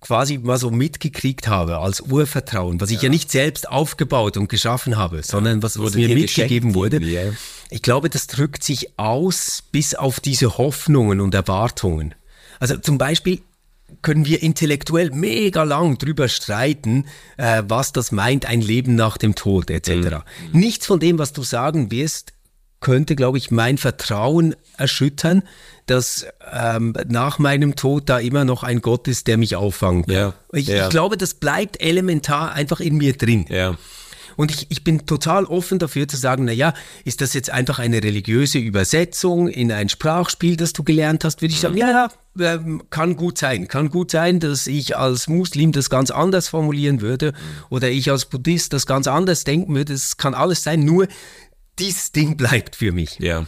quasi mal so mitgekriegt habe als Urvertrauen, was ich ja, ja nicht selbst aufgebaut und geschaffen habe, sondern was, was mir mitgegeben wurde. Yeah. Ich glaube, das drückt sich aus bis auf diese Hoffnungen und Erwartungen. Also zum Beispiel, können wir intellektuell mega lang drüber streiten, äh, was das meint, ein Leben nach dem Tod etc. Mhm. Nichts von dem, was du sagen wirst, könnte, glaube ich, mein Vertrauen erschüttern, dass ähm, nach meinem Tod da immer noch ein Gott ist, der mich auffangen kann. Ja, ich, ja. ich glaube, das bleibt elementar einfach in mir drin. Ja. Und ich, ich bin total offen dafür zu sagen, na ja, ist das jetzt einfach eine religiöse Übersetzung in ein Sprachspiel, das du gelernt hast, würde ich sagen, ja, ja, ähm, kann gut sein. Kann gut sein, dass ich als Muslim das ganz anders formulieren würde oder ich als Buddhist das ganz anders denken würde. Es kann alles sein, nur dieses Ding bleibt für mich. Ja.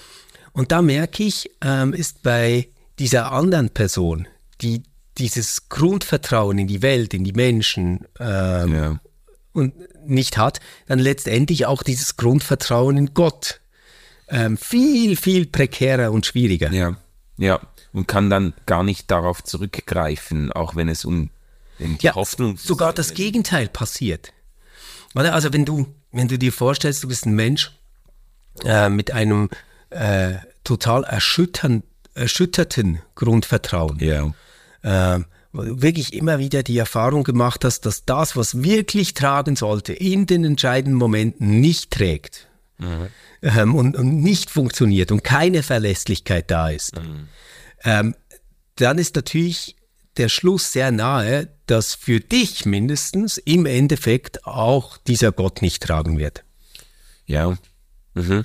Und da merke ich, ähm, ist bei dieser anderen Person, die dieses Grundvertrauen in die Welt, in die Menschen ähm, ja. und nicht hat, dann letztendlich auch dieses Grundvertrauen in Gott ähm, viel, viel prekärer und schwieriger. Ja, ja, und kann dann gar nicht darauf zurückgreifen, auch wenn es um die ja, Hoffnung. Sogar das Gegenteil passiert. Also wenn du, wenn du dir vorstellst, du bist ein Mensch äh, mit einem äh, total erschütterten Grundvertrauen. Ja. Äh, wirklich immer wieder die Erfahrung gemacht hast, dass das, was wirklich tragen sollte, in den entscheidenden Momenten nicht trägt mhm. ähm, und, und, nicht funktioniert und keine Verlässlichkeit da ist, mhm. ähm, dann ist natürlich der Schluss sehr nahe, dass für dich mindestens im Endeffekt auch dieser Gott nicht tragen wird. Ja. Mhm.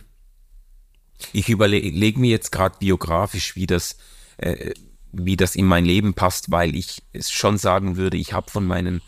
Ich überlege mir jetzt gerade biografisch, wie das äh, wie das in mein Leben passt, weil ich es schon sagen würde, ich habe von meinen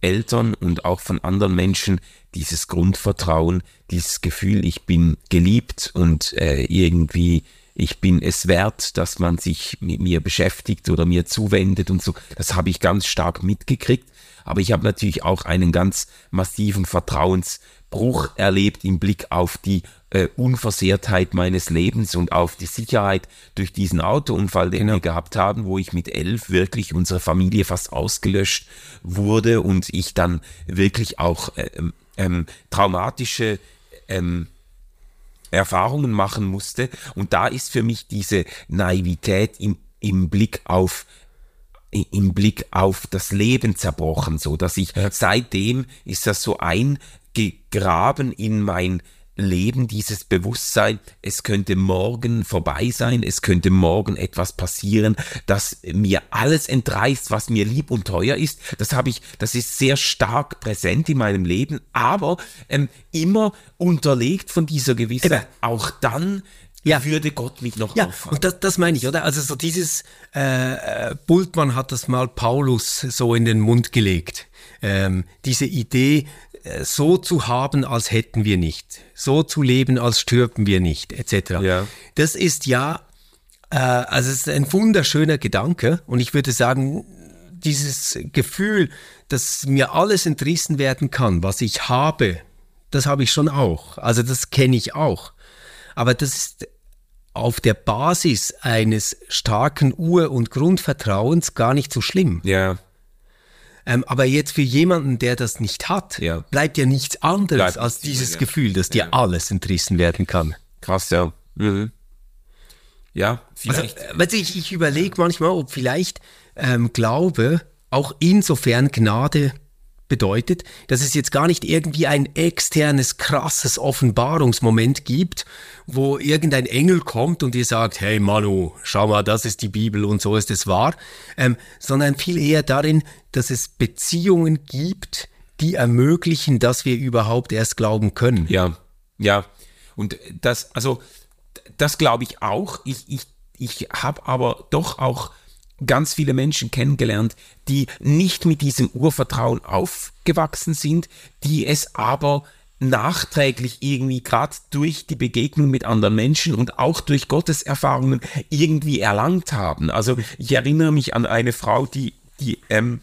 Eltern und auch von anderen Menschen dieses Grundvertrauen, dieses Gefühl, ich bin geliebt und äh, irgendwie ich bin es wert, dass man sich mit mir beschäftigt oder mir zuwendet und so. Das habe ich ganz stark mitgekriegt. Aber ich habe natürlich auch einen ganz massiven Vertrauensbruch erlebt im Blick auf die äh, Unversehrtheit meines Lebens und auf die Sicherheit durch diesen Autounfall, den genau. wir gehabt haben, wo ich mit elf wirklich unsere Familie fast ausgelöscht wurde und ich dann wirklich auch äh, ähm, ähm, traumatische ähm, Erfahrungen machen musste. Und da ist für mich diese Naivität im im Blick auf im Blick auf das Leben zerbrochen, so dass ich ja. seitdem ist das so eingegraben in mein Leben, dieses Bewusstsein, es könnte morgen vorbei sein, es könnte morgen etwas passieren, das mir alles entreißt, was mir lieb und teuer ist. Das habe ich, das ist sehr stark präsent in meinem Leben, aber ähm, immer unterlegt von dieser Gewissheit, auch dann ja. würde Gott mich noch ja, auffangen. Und das, das meine ich, oder? Also so dieses, äh, äh, Bultmann hat das mal Paulus so in den Mund gelegt. Ähm, diese Idee, äh, so zu haben, als hätten wir nicht, so zu leben, als stürben wir nicht, etc. Ja. Das ist ja, äh, also es ist ein wunderschöner Gedanke und ich würde sagen, dieses Gefühl, dass mir alles entrissen werden kann, was ich habe, das habe ich schon auch. Also das kenne ich auch. Aber das ist auf der Basis eines starken Ur- und Grundvertrauens gar nicht so schlimm. Ja. Ähm, aber jetzt für jemanden, der das nicht hat, ja. bleibt ja nichts anderes bleibt als dieses ja. Gefühl, dass dir ja. alles entrissen werden kann. Krass, ja. Mhm. Ja, vielleicht. Also, ich, ich überlege manchmal, ob vielleicht ähm, Glaube auch insofern Gnade bedeutet, dass es jetzt gar nicht irgendwie ein externes, krasses Offenbarungsmoment gibt, wo irgendein Engel kommt und dir sagt, hey Manu, schau mal, das ist die Bibel und so ist es wahr, ähm, sondern viel eher darin, dass es Beziehungen gibt, die ermöglichen, dass wir überhaupt erst glauben können. Ja, ja. Und das, also, das glaube ich auch. Ich, ich, ich habe aber doch auch ganz viele Menschen kennengelernt, die nicht mit diesem Urvertrauen aufgewachsen sind, die es aber nachträglich irgendwie gerade durch die Begegnung mit anderen Menschen und auch durch Gottes Erfahrungen irgendwie erlangt haben. Also ich erinnere mich an eine Frau, die, die ähm,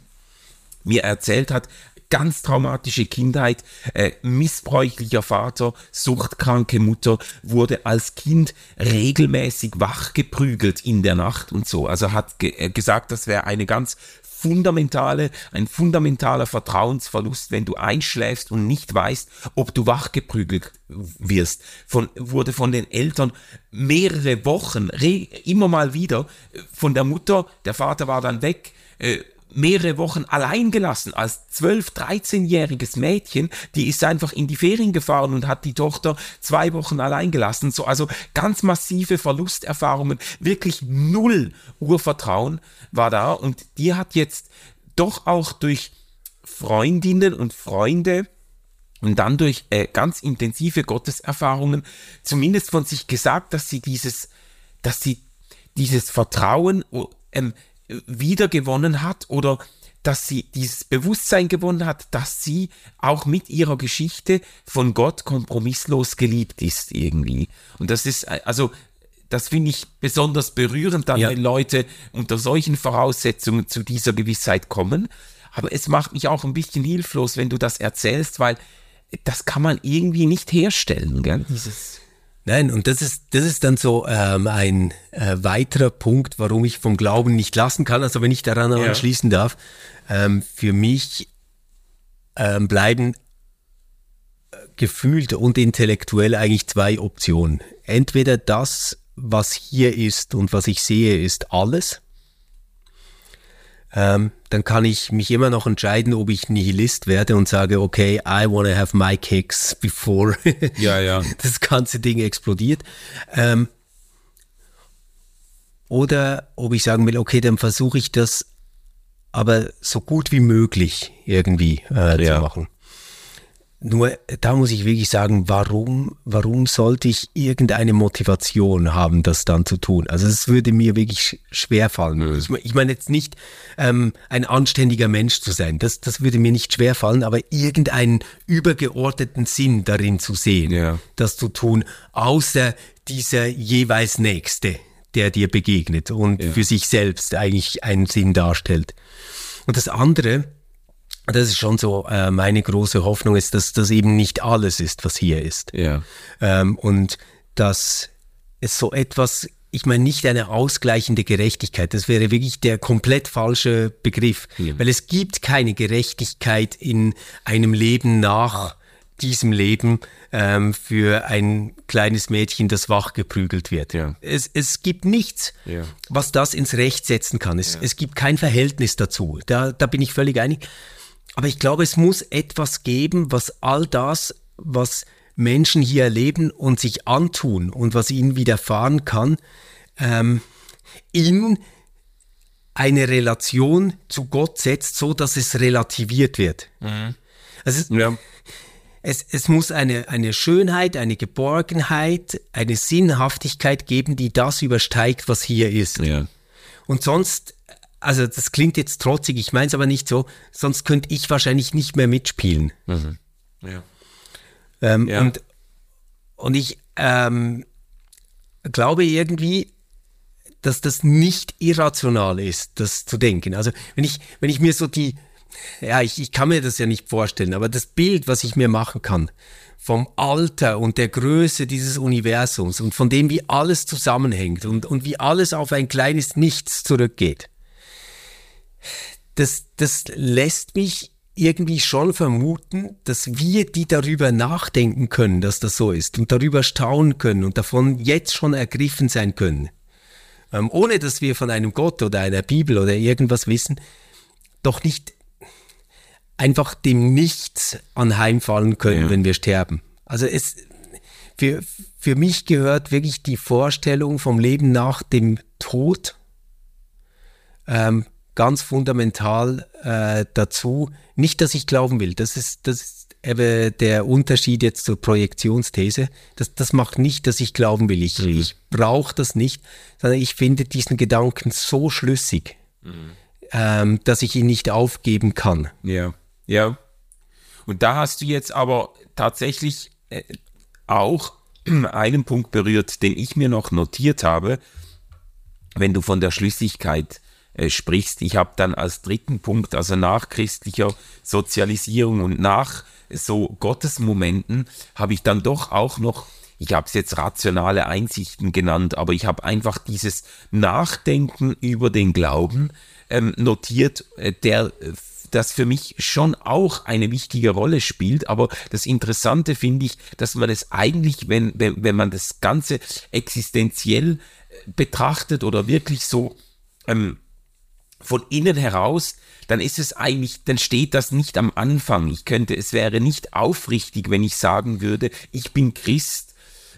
mir erzählt hat, ganz traumatische Kindheit, äh, missbräuchlicher Vater, suchtkranke Mutter, wurde als Kind regelmäßig wachgeprügelt in der Nacht und so. Also hat ge äh, gesagt, das wäre eine ganz fundamentale, ein fundamentaler Vertrauensverlust, wenn du einschläfst und nicht weißt, ob du wachgeprügelt wirst. Von, wurde von den Eltern mehrere Wochen, immer mal wieder, äh, von der Mutter, der Vater war dann weg, äh, mehrere Wochen allein gelassen als 12, 13-jähriges Mädchen, die ist einfach in die Ferien gefahren und hat die Tochter zwei Wochen allein gelassen. So, also ganz massive Verlusterfahrungen, wirklich null Urvertrauen war da und die hat jetzt doch auch durch Freundinnen und Freunde und dann durch äh, ganz intensive Gotteserfahrungen zumindest von sich gesagt, dass sie dieses, dass sie dieses Vertrauen ähm, wiedergewonnen hat oder dass sie dieses Bewusstsein gewonnen hat, dass sie auch mit ihrer Geschichte von Gott kompromisslos geliebt ist irgendwie. Und das ist, also, das finde ich besonders berührend, dann, ja. wenn Leute unter solchen Voraussetzungen zu dieser Gewissheit kommen. Aber es macht mich auch ein bisschen hilflos, wenn du das erzählst, weil das kann man irgendwie nicht herstellen, gell? Dieses Nein, und das ist, das ist dann so ähm, ein äh, weiterer Punkt, warum ich vom Glauben nicht lassen kann. Also wenn ich daran ja. anschließen darf, ähm, für mich ähm, bleiben äh, gefühlt und intellektuell eigentlich zwei Optionen. Entweder das, was hier ist und was ich sehe, ist alles ähm, dann kann ich mich immer noch entscheiden, ob ich Nihilist werde und sage, okay, I wanna have my kicks before ja, ja. das ganze Ding explodiert. Ähm, oder ob ich sagen will, okay, dann versuche ich das aber so gut wie möglich irgendwie äh, ja. zu machen. Nur da muss ich wirklich sagen, warum, warum sollte ich irgendeine Motivation haben, das dann zu tun? Also es würde mir wirklich schwer fallen. Ich, ich meine jetzt nicht ähm, ein anständiger Mensch zu sein, das, das würde mir nicht schwer fallen, aber irgendeinen übergeordneten Sinn darin zu sehen, ja. das zu tun, außer dieser jeweils Nächste, der dir begegnet und ja. für sich selbst eigentlich einen Sinn darstellt. Und das andere, das ist schon so äh, meine große Hoffnung ist, dass das eben nicht alles ist, was hier ist. Ja. Ähm, und dass es so etwas, ich meine nicht eine ausgleichende Gerechtigkeit, das wäre wirklich der komplett falsche Begriff, ja. weil es gibt keine Gerechtigkeit in einem Leben nach diesem Leben ähm, für ein kleines Mädchen, das wach geprügelt wird. Ja. Es, es gibt nichts, Ja. was das ins Recht setzen kann. Es, es gibt kein Verhältnis dazu. Da, da bin ich völlig einig. Aber ich glaube, es muss etwas geben, was all das, was Menschen hier erleben und sich antun und was ihnen widerfahren kann, ähm, in eine Relation zu Gott setzt, so dass es relativiert wird. Also es, Ja. es, es muss eine, eine Schönheit, eine Geborgenheit, eine Sinnhaftigkeit geben, die das übersteigt, was hier ist. Ja. Und sonst, also das klingt jetzt trotzig, ich meine es aber nicht so, sonst könnte ich wahrscheinlich nicht mehr mitspielen. Ja. Ähm, Ja. und, und ich ähm, glaube irgendwie, dass das nicht irrational ist, das zu denken. Also wenn ich, wenn ich mir so die, ja, ich, ich kann mir das ja nicht vorstellen, aber das Bild, was ich mir machen kann, vom Alter und der Größe dieses Universums und von dem, wie alles zusammenhängt und, und wie alles auf ein kleines Nichts zurückgeht, das, das lässt mich irgendwie schon vermuten, dass wir, die darüber nachdenken können, dass das so ist und darüber staunen können und davon jetzt schon ergriffen sein können, ähm, ohne dass wir von einem Gott oder einer Bibel oder irgendwas wissen, doch nicht einfach dem Nichts anheimfallen können, Ja. wenn wir sterben. Also es, für, für mich gehört wirklich die Vorstellung vom Leben nach dem Tod ähm, ganz fundamental äh, dazu. Nicht, dass ich glauben will, das ist, das ist eben der Unterschied jetzt zur Projektionsthese. Das, das macht nicht, dass ich glauben will. Ich, ich brauche das nicht, sondern ich finde diesen Gedanken so schlüssig, ähm, dass ich ihn nicht aufgeben kann. Ja, ja. Und da hast du jetzt aber tatsächlich äh, auch einen Punkt berührt, den ich mir noch notiert habe, wenn du von der Schlüssigkeit äh, sprichst. Ich habe dann als dritten Punkt, also nach christlicher Sozialisierung und nach so Gottesmomenten, habe ich dann doch auch noch ich habe es jetzt rationale Einsichten genannt, aber ich habe einfach dieses Nachdenken über den Glauben ähm, notiert, äh, der äh, das für mich schon auch eine wichtige Rolle spielt. Aber das Interessante finde ich, dass man es eigentlich, wenn, wenn, wenn man das Ganze existenziell äh, betrachtet oder wirklich so ähm, von innen heraus, dann ist es eigentlich, dann steht das nicht am Anfang. Ich könnte, es wäre nicht aufrichtig, wenn ich sagen würde, ich bin Christ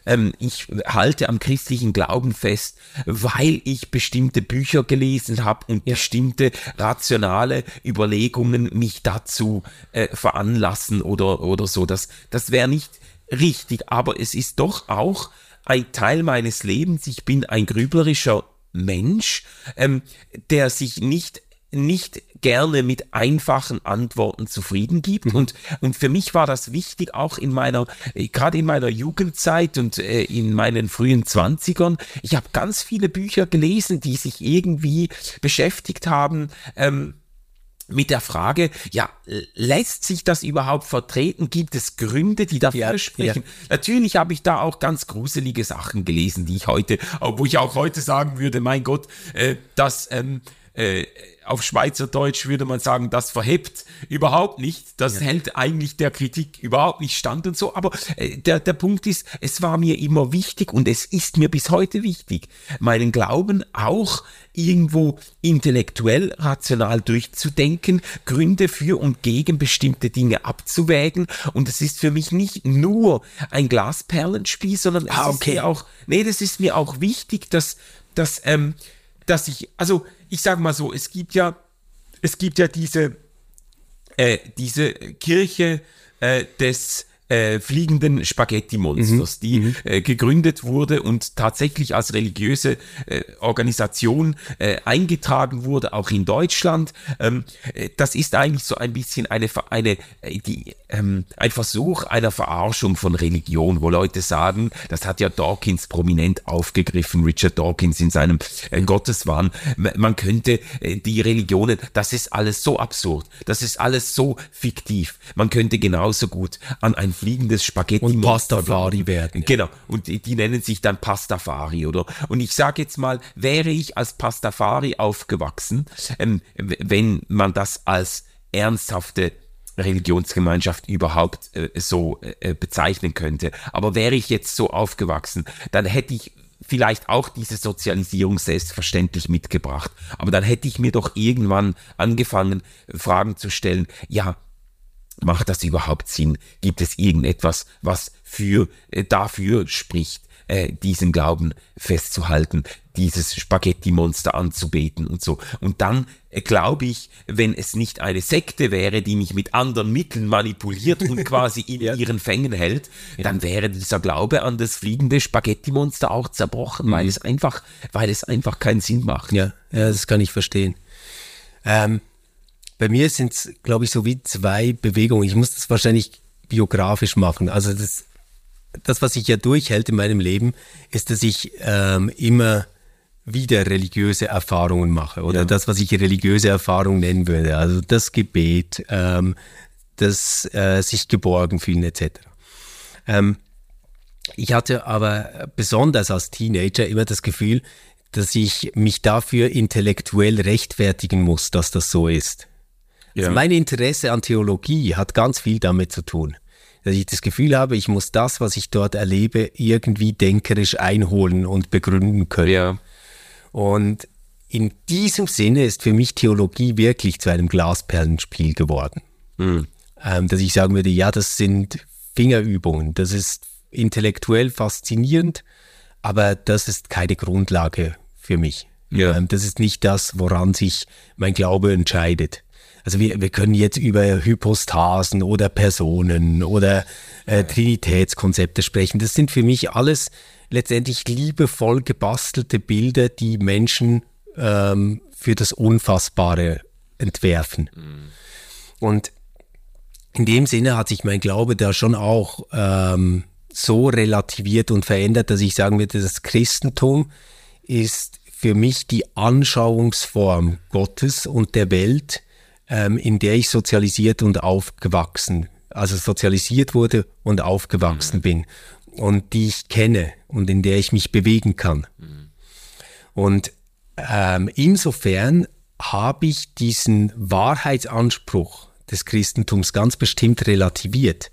ähm, ich halte am christlichen Glauben fest, weil ich bestimmte Bücher gelesen habe und bestimmte rationale Überlegungen mich dazu äh, veranlassen oder, oder so. Das, das wäre nicht richtig, aber es ist doch auch ein Teil meines Lebens. Ich bin ein grüblerischer Mensch, ähm, der sich nicht nicht gerne mit einfachen Antworten zufrieden gibt. Und, und für mich war das wichtig, auch in meiner, äh, gerade in meiner Jugendzeit und äh, in meinen frühen Zwanzigern. Ich habe ganz viele Bücher gelesen, die sich irgendwie beschäftigt haben. Ähm, mit der Frage, ja, lässt sich das überhaupt vertreten? Gibt es Gründe, die dafür Ja, sprechen? Natürlich habe ich da auch ganz gruselige Sachen gelesen, die ich heute, wo ich auch heute sagen würde, mein Gott, äh, das ähm, äh, auf Schweizerdeutsch würde man sagen, das verhebt überhaupt nicht. Das hält eigentlich der Kritik überhaupt nicht stand und so. Aber äh, der, der Punkt ist, es war mir immer wichtig und es ist mir bis heute wichtig, meinen Glauben auch irgendwo intellektuell, rational durchzudenken, Gründe für und gegen bestimmte Dinge abzuwägen. Und es ist für mich nicht nur ein Glasperlenspiel, sondern es Ah, ist okay. mir auch, nee, das ist mir auch wichtig, dass, dass, ähm, dass ich, also ich sage mal so, es gibt ja, es gibt ja diese, äh, diese Kirche äh, des äh, fliegenden Spaghetti-Monsters, die äh, gegründet wurde und tatsächlich als religiöse äh, Organisation äh, eingetragen wurde, auch in Deutschland. Ähm, äh, das ist eigentlich so ein bisschen eine, eine die, ähm, ein Versuch einer Verarschung von Religion, wo Leute sagen, das hat ja Dawkins prominent aufgegriffen, Richard Dawkins in seinem Gotteswahn, man könnte die Religionen, das ist alles so absurd, das ist alles so fiktiv, man könnte genauso gut an ein fliegendes Spaghetti Und Pastafari werden. Genau. Und die, die nennen sich dann Pastafari, oder? Und ich sage jetzt mal, wäre ich als Pastafari aufgewachsen, ähm, wenn man das als ernsthafte Religionsgemeinschaft überhaupt äh, so äh, bezeichnen könnte. Aber wäre ich jetzt so aufgewachsen, dann hätte ich vielleicht auch diese Sozialisierung selbstverständlich mitgebracht. Aber dann hätte ich mir doch irgendwann angefangen, Fragen zu stellen, ja, macht das überhaupt Sinn? Gibt es irgendetwas, was für, äh, dafür spricht? äh, diesen Glauben festzuhalten, dieses Spaghetti-Monster anzubeten und so. Und dann äh, glaube ich, wenn es nicht eine Sekte wäre, die mich mit anderen Mitteln manipuliert und quasi in ja. ihren Fängen hält, dann wäre dieser Glaube an das fliegende Spaghetti-Monster auch zerbrochen, mhm. weil es einfach, weil es einfach keinen Sinn macht. Ja, ja das kann ich verstehen. Ähm, bei mir sind es, glaube ich, so wie zwei Bewegungen. Ich muss das wahrscheinlich biografisch machen. Also das das, was sich ja durchhält in meinem Leben, ist, dass ich ähm, immer wieder religiöse Erfahrungen mache oder ja. das, was ich religiöse Erfahrung nennen würde. Also das Gebet, ähm, das äh, sich geborgen fühlen etc. Ähm, ich hatte aber besonders als Teenager immer das Gefühl, dass ich mich dafür intellektuell rechtfertigen muss, dass das so ist. Also ja. Also mein Interesse an Theologie hat ganz viel damit zu tun dass ich das Gefühl habe, ich muss das, was ich dort erlebe, irgendwie denkerisch einholen und begründen können. Ja. Und in diesem Sinne ist für mich Theologie wirklich zu einem Glasperlenspiel geworden. Mhm. Ähm, dass ich sagen würde, ja, das sind Fingerübungen, das ist intellektuell faszinierend, aber das ist keine Grundlage für mich. Ja. Ähm, das ist nicht das, woran sich mein Glaube entscheidet. Also wir, wir können jetzt über Hypostasen oder Personen oder äh, Trinitätskonzepte sprechen. Das sind für mich alles letztendlich liebevoll gebastelte Bilder, die Menschen ähm, für das Unfassbare entwerfen. Mhm. Und in dem Sinne hat sich mein Glaube da schon auch ähm, so relativiert und verändert, dass ich sagen würde, das Christentum ist für mich die Anschauungsform Gottes und der Welt, ähm, in der ich sozialisiert und aufgewachsen, also sozialisiert wurde und aufgewachsen mhm. bin und die ich kenne und in der ich mich bewegen kann. Mhm. Und ähm, insofern habe ich diesen Wahrheitsanspruch des Christentums ganz bestimmt relativiert.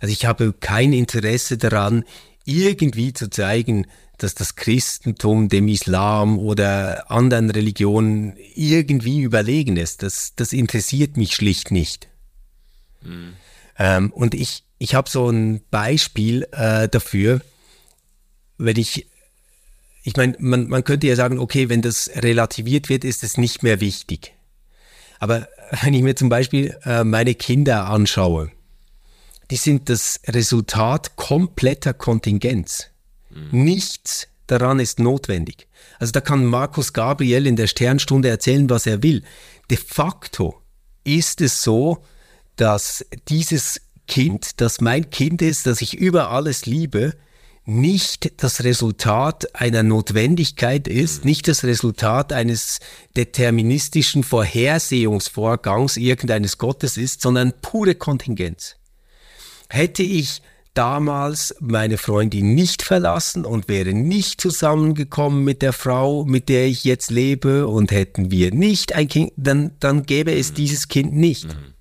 Also ich habe kein Interesse daran, irgendwie zu zeigen, dass das Christentum dem Islam oder anderen Religionen irgendwie überlegen ist. Das, das interessiert mich schlicht nicht. Mhm. Ähm, und ich, ich habe so ein Beispiel äh, dafür, wenn ich, ich meine, man, man könnte ja sagen, okay, wenn das relativiert wird, ist es nicht mehr wichtig. Aber wenn ich mir zum Beispiel äh, meine Kinder anschaue, die sind das Resultat kompletter Kontingenz. Mhm. Nichts daran ist notwendig. Also da kann Markus Gabriel in der Sternstunde erzählen, was er will. De facto ist es so, dass dieses Kind, das mein Kind ist, das ich über alles liebe, nicht das Resultat einer Notwendigkeit ist, mhm. nicht das Resultat eines deterministischen Vorhersehungsvorgangs irgendeines Gottes ist, sondern pure Kontingenz. Hätte ich damals meine Freundin nicht verlassen und wäre nicht zusammengekommen mit der Frau, mit der ich jetzt lebe und hätten wir nicht ein Kind, dann, dann gäbe es mhm. dieses Kind nicht. Mhm.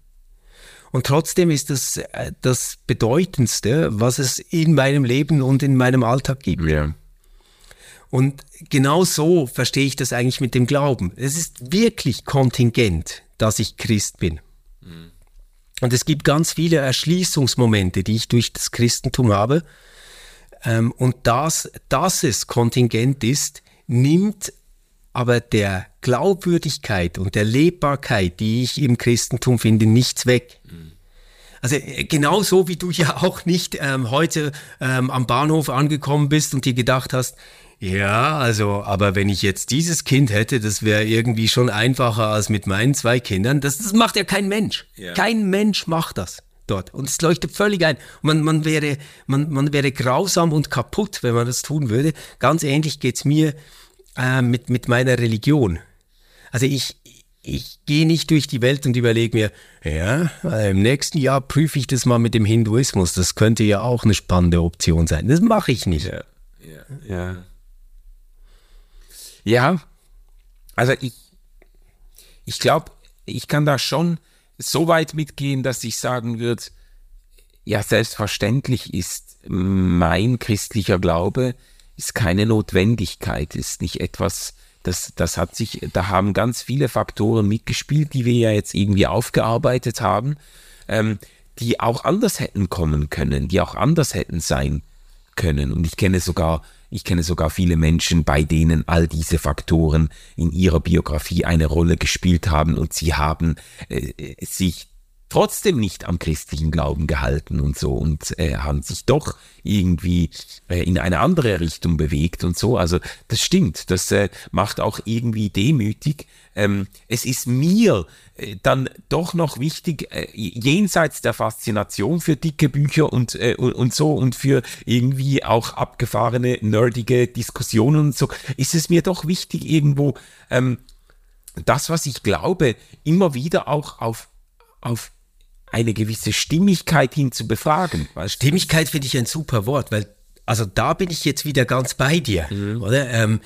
Und trotzdem ist das äh, das Bedeutendste, was es in meinem Leben und in meinem Alltag gibt. Ja. Und genau so verstehe ich das eigentlich mit dem Glauben. Es ist wirklich kontingent, dass ich Christ bin. Mhm. Und es gibt ganz viele Erschließungsmomente, die ich durch das Christentum habe. Ähm, und das, dass es kontingent ist, nimmt aber der Glaubwürdigkeit und der Lebbarkeit, die ich im Christentum finde, nichts weg. Also äh, genauso wie du ja auch nicht ähm, heute ähm, am Bahnhof angekommen bist und dir gedacht hast, ja, also, aber wenn ich jetzt dieses Kind hätte, das wäre irgendwie schon einfacher als mit meinen zwei Kindern. Das, das macht ja kein Mensch. Ja. Kein Mensch macht das dort. Und es leuchtet völlig ein. Man, man, wäre, man, man wäre grausam und kaputt, wenn man das tun würde. Ganz ähnlich geht's mir äh, mit, mit meiner Religion. Also ich, ich gehe nicht durch die Welt und überlege mir, ja, im nächsten Jahr prüfe ich das mal mit dem Hinduismus. Das könnte ja auch eine spannende Option sein. Das mache ich nicht. Ja, ja, ja. Ja, also ich, ich glaube, ich kann da schon so weit mitgehen, dass ich sagen würde, ja, selbstverständlich ist mein christlicher Glaube ist keine Notwendigkeit, ist nicht etwas, das, das hat sich, da haben ganz viele Faktoren mitgespielt, die wir ja jetzt irgendwie aufgearbeitet haben, ähm, die auch anders hätten kommen können, die auch anders hätten sein können. Und ich kenne sogar, ich kenne sogar viele Menschen, bei denen all diese Faktoren in ihrer Biografie eine Rolle gespielt haben und sie haben äh, sich trotzdem nicht am christlichen Glauben gehalten und so und äh, haben sich doch irgendwie äh, in eine andere Richtung bewegt und so. Also das stimmt, das äh, macht auch irgendwie demütig. Ähm, es ist mir äh, dann doch noch wichtig, äh, jenseits der Faszination für dicke Bücher und, äh, und, und so und für irgendwie auch abgefahrene, nerdige Diskussionen und so, ist es mir doch wichtig irgendwo, ähm, das, was ich glaube, immer wieder auch auf, auf eine gewisse Stimmigkeit hin zu befragen. Weißt Stimmigkeit finde ich ein super Wort, weil also da bin ich jetzt wieder ganz bei dir, mhm. oder? Ähm,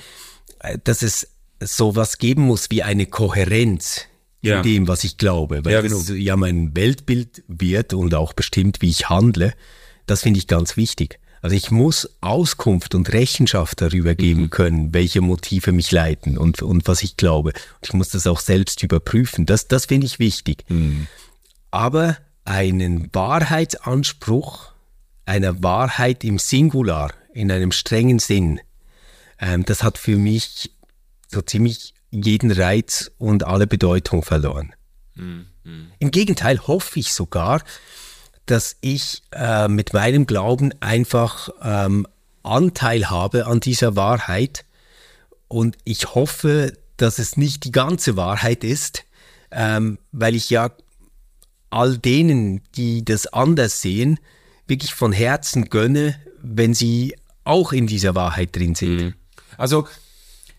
dass es sowas geben muss wie eine Kohärenz ja. in dem, was ich glaube, weil ja, genau. das ja mein Weltbild wird und auch bestimmt, wie ich handle. Das finde ich ganz wichtig. Also ich muss Auskunft und Rechenschaft darüber geben mhm. können, welche Motive mich leiten und, und was ich glaube. Und ich muss das auch selbst überprüfen. Das, das finde ich wichtig. Mhm aber einen Wahrheitsanspruch einer Wahrheit im Singular, in einem strengen Sinn, ähm, das hat für mich so ziemlich jeden Reiz und alle Bedeutung verloren. Mhm. Im Gegenteil hoffe ich sogar, dass ich äh, mit meinem Glauben einfach ähm, Anteil habe an dieser Wahrheit und ich hoffe, dass es nicht die ganze Wahrheit ist, ähm, weil ich ja all denen, die das anders sehen, wirklich von Herzen gönne, wenn sie auch in dieser Wahrheit drin sind. Mhm. Also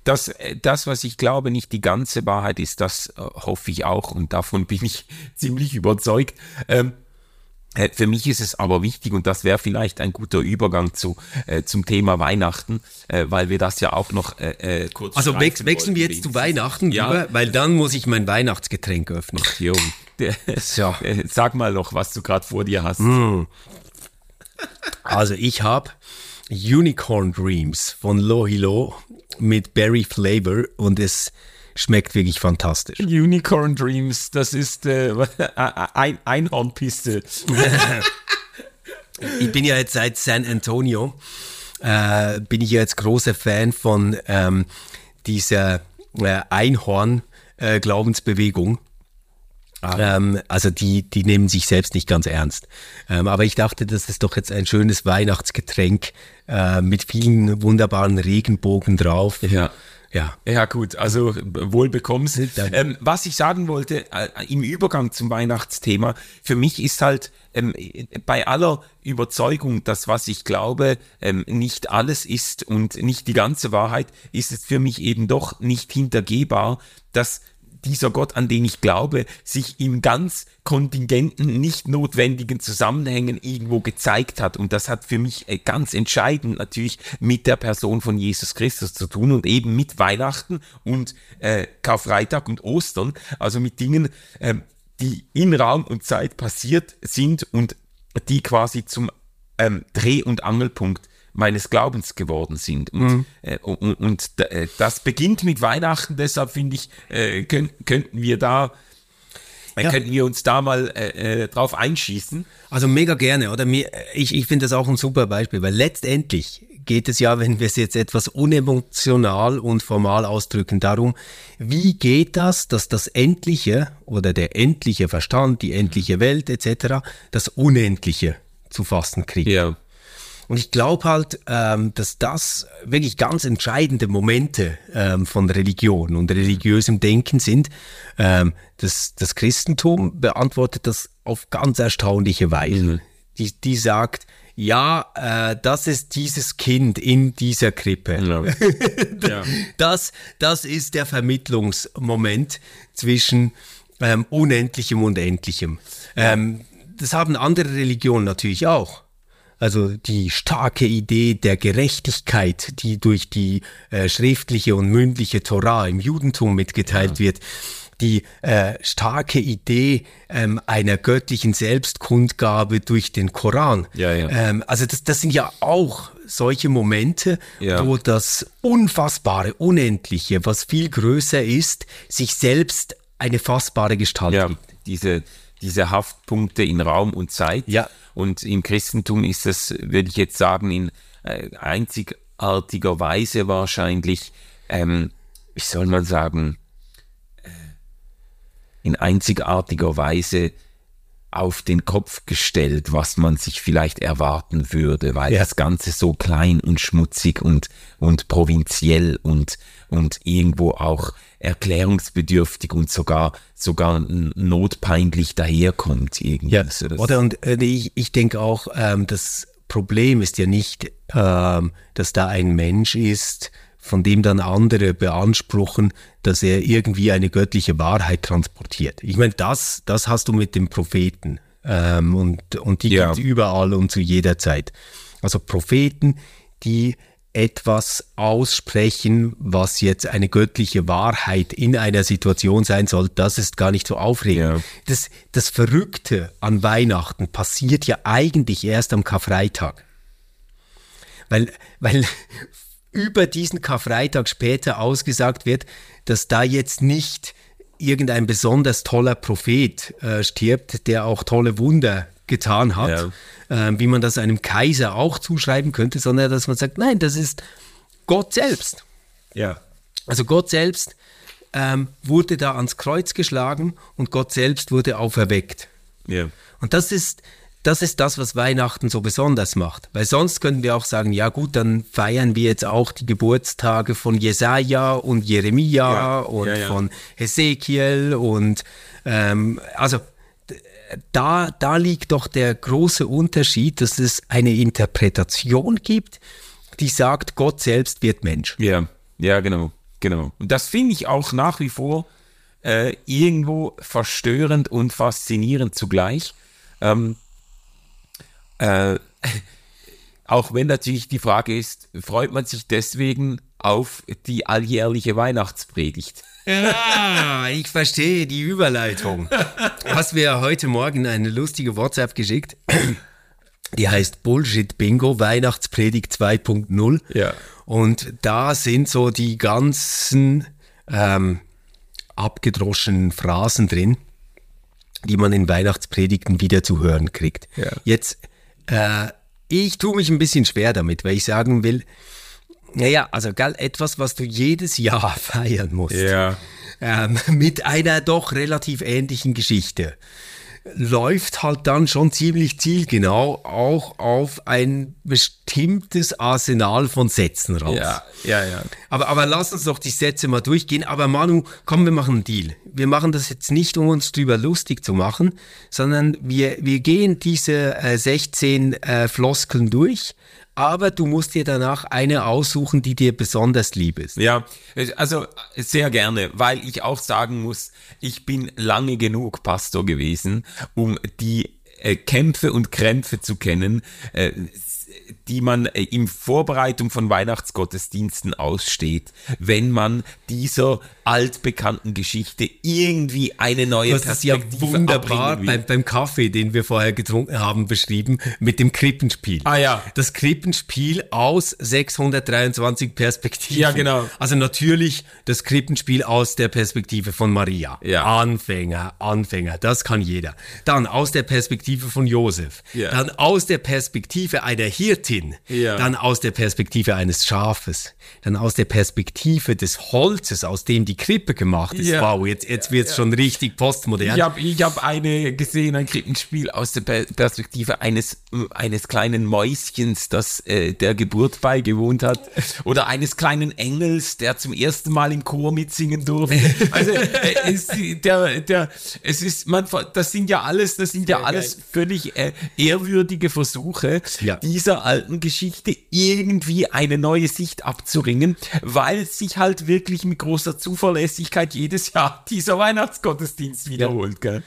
das, das, was ich glaube, nicht die ganze Wahrheit ist, das äh, hoffe ich auch und davon bin ich ziemlich überzeugt. Ähm, äh, für mich ist es aber wichtig, und das wäre vielleicht ein guter Übergang zu, äh, zum Thema Weihnachten, äh, weil wir das ja auch noch äh, äh kurz Also wechseln wir jetzt zu Weihnachten, ja. Lieber, weil dann muss ich mein Weihnachtsgetränk öffnen. Ach, jo. ja. Äh, sag mal noch, was du gerade vor dir hast. Mm. Also ich habe Unicorn Dreams von Lohilo mit Berry Flavor und es schmeckt wirklich fantastisch. Unicorn Dreams, das ist äh, ein Einhornpiste. ich bin ja jetzt seit San Antonio, äh, bin ich ja jetzt großer Fan von ähm, dieser äh, Einhorn-Glaubensbewegung. Ah. Ähm, also die, die nehmen sich selbst nicht ganz ernst. Ähm, aber ich dachte, das ist doch jetzt ein schönes Weihnachtsgetränk äh, mit vielen wunderbaren Regenbogen drauf. Ja. Ja. Ja, gut, also wohl bekommst. Ähm, was ich sagen wollte, äh, im Übergang zum Weihnachtsthema, für mich ist halt ähm, bei aller Überzeugung, dass was ich glaube, ähm, nicht alles ist und nicht die ganze Wahrheit, ist es für mich eben doch nicht hintergehbar, dass dieser Gott, an den ich glaube, sich in ganz kontingenten, nicht notwendigen Zusammenhängen irgendwo gezeigt hat. Und das hat für mich äh, ganz entscheidend natürlich mit der Person von Jesus Christus zu tun und eben mit Weihnachten und äh, Karfreitag und Ostern, also mit Dingen, äh, die in Raum und Zeit passiert sind und die quasi zum ähm, Dreh- und Angelpunkt meines Glaubens geworden sind. Und, mhm. äh, und, und äh, das beginnt mit Weihnachten, deshalb finde ich, äh, können, könnten wir da ja. könnten wir uns da mal äh, äh, drauf einschießen. Also mega gerne, oder? Mir, ich ich finde das auch ein super Beispiel, weil letztendlich geht es ja, wenn wir es jetzt etwas unemotional und formal ausdrücken, darum, wie geht das, dass das Endliche oder der endliche Verstand, die endliche Welt etc., das Unendliche zu fassen kriegt. Ja. Und ich glaube halt, ähm, dass das wirklich ganz entscheidende Momente ähm, von Religion und religiösem Denken sind. Ähm, das, das Christentum beantwortet das auf ganz erstaunliche Weise. Mhm. Die, die sagt, ja, äh, das ist dieses Kind in dieser Krippe. Ja. ja. Das, das ist der Vermittlungsmoment zwischen ähm, Unendlichem und Endlichem. Ähm, das haben andere Religionen natürlich auch. Also die starke Idee der Gerechtigkeit, die durch die äh, schriftliche und mündliche Torah im Judentum mitgeteilt ja. wird, die äh, starke Idee ähm, einer göttlichen Selbstkundgabe durch den Koran. Ja, ja. Ähm, also das, das sind ja auch solche Momente, Ja. wo das Unfassbare, Unendliche, was viel größer ist, sich selbst eine fassbare Gestalt Ja, gibt. diese, diese Haftpunkte in Raum und Zeit. Ja. Und im Christentum ist das, würde ich jetzt sagen, in äh, einzigartiger Weise wahrscheinlich, ähm, wie soll man sagen, äh, in einzigartiger Weise auf den Kopf gestellt, was man sich vielleicht erwarten würde, weil Ja. das Ganze so klein und schmutzig und, und provinziell und, und irgendwo auch erklärungsbedürftig und sogar, sogar notpeinlich daherkommt irgendwie. Ja, das- oder und äh, ich, ich denke auch, ähm, das Problem ist ja nicht, ähm, dass da ein Mensch ist, von dem dann andere beanspruchen, dass er irgendwie eine göttliche Wahrheit transportiert. Ich meine, das, das hast du mit dem Propheten ähm, und, und die Ja. gibt's überall und zu jeder Zeit. Also Propheten, die etwas aussprechen, was jetzt eine göttliche Wahrheit in einer Situation sein soll, das ist gar nicht so aufregend. Ja. Das, das Verrückte an Weihnachten passiert ja eigentlich erst am Karfreitag. Weil, weil über diesen Karfreitag später ausgesagt wird, dass da jetzt nicht irgendein besonders toller Prophet äh, stirbt, der auch tolle Wunder getan hat, ähm, wie man das einem Kaiser auch zuschreiben könnte, sondern dass man sagt, nein, das ist Gott selbst. ja. Also Gott selbst ähm, wurde da ans Kreuz geschlagen und Gott selbst wurde auferweckt. Ja. Und das ist, das ist das, was Weihnachten so besonders macht. Weil sonst könnten wir auch sagen, ja gut, dann feiern wir jetzt auch die Geburtstage von Jesaja und Jeremia Ja, und ja, ja. von Hesekiel und ähm, also da, da liegt doch der große Unterschied, dass es eine Interpretation gibt, die sagt, Gott selbst wird Mensch. Ja, ja, genau, genau. Und das finde ich auch nach wie vor äh, irgendwo verstörend und faszinierend zugleich. Ähm, äh, auch wenn natürlich die Frage ist, freut man sich deswegen auf die alljährliche Weihnachtspredigt? Ja, ich verstehe die Überleitung. Hast mir heute Morgen eine lustige WhatsApp geschickt. Die heißt Bullshit Bingo Weihnachtspredigt 2.0. Ja. Und da sind so die ganzen ähm, abgedroschenen Phrasen drin, die man in Weihnachtspredigten wieder zu hören kriegt. Ja. Jetzt, äh, ich tue mich ein bisschen schwer damit, weil ich sagen will, naja, also gell, etwas, was du jedes Jahr feiern musst Ja. ähm, mit einer doch relativ ähnlichen Geschichte. Läuft halt dann schon ziemlich zielgenau auch auf ein bestimmtes Arsenal von Sätzen raus. Ja, ja, ja. Aber, aber lass uns doch die Sätze mal durchgehen. Aber Manu, komm, wir machen einen Deal. Wir machen das jetzt nicht, um uns drüber lustig zu machen, sondern wir, wir gehen diese äh, 16 äh, Floskeln durch. Aber du musst dir danach eine aussuchen, die dir besonders lieb ist. Ja, also sehr gerne, weil ich auch sagen muss, ich bin lange genug Pastor gewesen, um die äh, Kämpfe und Krämpfe zu kennen, äh, die man äh, in Vorbereitung von Weihnachtsgottesdiensten aussteht, wenn man dieser altbekannten Geschichte irgendwie eine neue Du hast es ja Perspektive wunderbar beim, beim Kaffee, den wir vorher getrunken haben, beschrieben, mit dem Krippenspiel. Ah, ja. Das Krippenspiel aus 623 Perspektiven. Ja, genau. Also natürlich das Krippenspiel aus der Perspektive von Maria. Ja. Anfänger, Anfänger, das kann jeder. Dann aus der Perspektive von Josef. Ja. Dann aus der Perspektive einer Hirtin. Ja. Dann aus der Perspektive eines Schafes. Dann aus der Perspektive des Holzes, aus dem die Krippe gemacht ist. Ja. Wow, jetzt, jetzt wird's schon richtig postmodern. Ich habe ich hab eine gesehen, ein Krippenspiel aus der Per- Perspektive eines, eines kleinen Mäuschens, das äh, der Geburt beigewohnt hat. Oder eines kleinen Engels, der zum ersten Mal im Chor mitsingen durfte. Also äh, es, der, der, es ist, man, das sind ja alles, das sind ja alles völlig äh, ehrwürdige Versuche, Ja. dieser alten Geschichte irgendwie eine neue Sicht abzuringen, weil sich halt wirklich mit großer Zuverlässigkeit jedes Jahr dieser Weihnachtsgottesdienst wiederholt. Gell?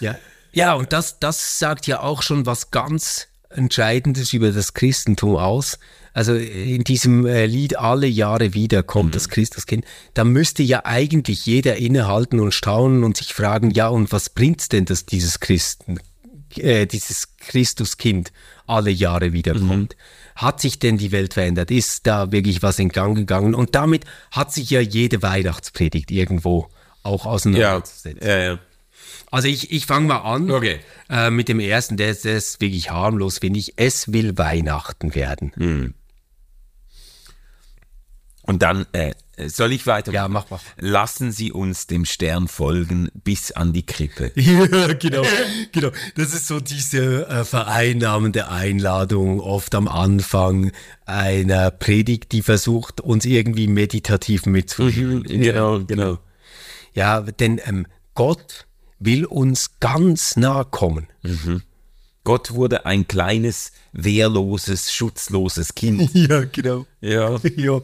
Ja, ja und das, das sagt ja auch schon was ganz Entscheidendes über das Christentum aus. also in diesem äh, Lied alle Jahre wieder kommt das Christuskind, da müsste ja eigentlich jeder innehalten und staunen und sich fragen, ja, und was bringt's denn, dass dieses Christen, äh, dieses Christuskind alle Jahre wiederkommt? Hat sich denn die Welt verändert? Ist da wirklich was in Gang gegangen? Und damit hat sich ja jede Weihnachtspredigt irgendwo auch auseinandergesetzt. ja, ja. Also ich, ich fange mal an Okay. äh, mit dem ersten, der, ist- der ist wirklich harmlos, finde ich. Es will Weihnachten werden. Und dann, äh, soll ich weiter? Ja, mach mal. Lassen Sie uns dem Stern folgen bis an die Krippe. Ja, genau, genau. Das ist so diese äh, vereinnahmende Einladung oft am Anfang einer Predigt, die versucht, uns irgendwie meditativ mitzunehmen. Genau, genau. Ja, denn ähm, Gott will uns ganz nah kommen. Gott wurde ein kleines, wehrloses, schutzloses Kind. Ja, genau. Ja. Ja.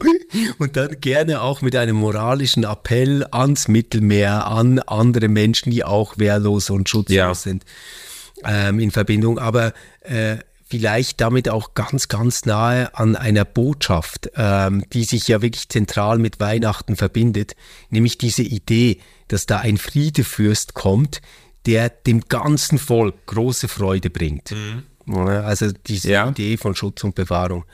Und dann gerne auch mit einem moralischen Appell ans Mittelmeer, an andere Menschen, die auch wehrlos und schutzlos Ja. sind, ähm, in Verbindung. Aber äh, vielleicht damit auch ganz, ganz nahe an einer Botschaft, ähm, die sich ja wirklich zentral mit Weihnachten verbindet, nämlich diese Idee, dass da ein Friedefürst kommt, der dem ganzen Volk große Freude bringt. Ja, Also diese Ja. Idee von Schutz und Bewahrung.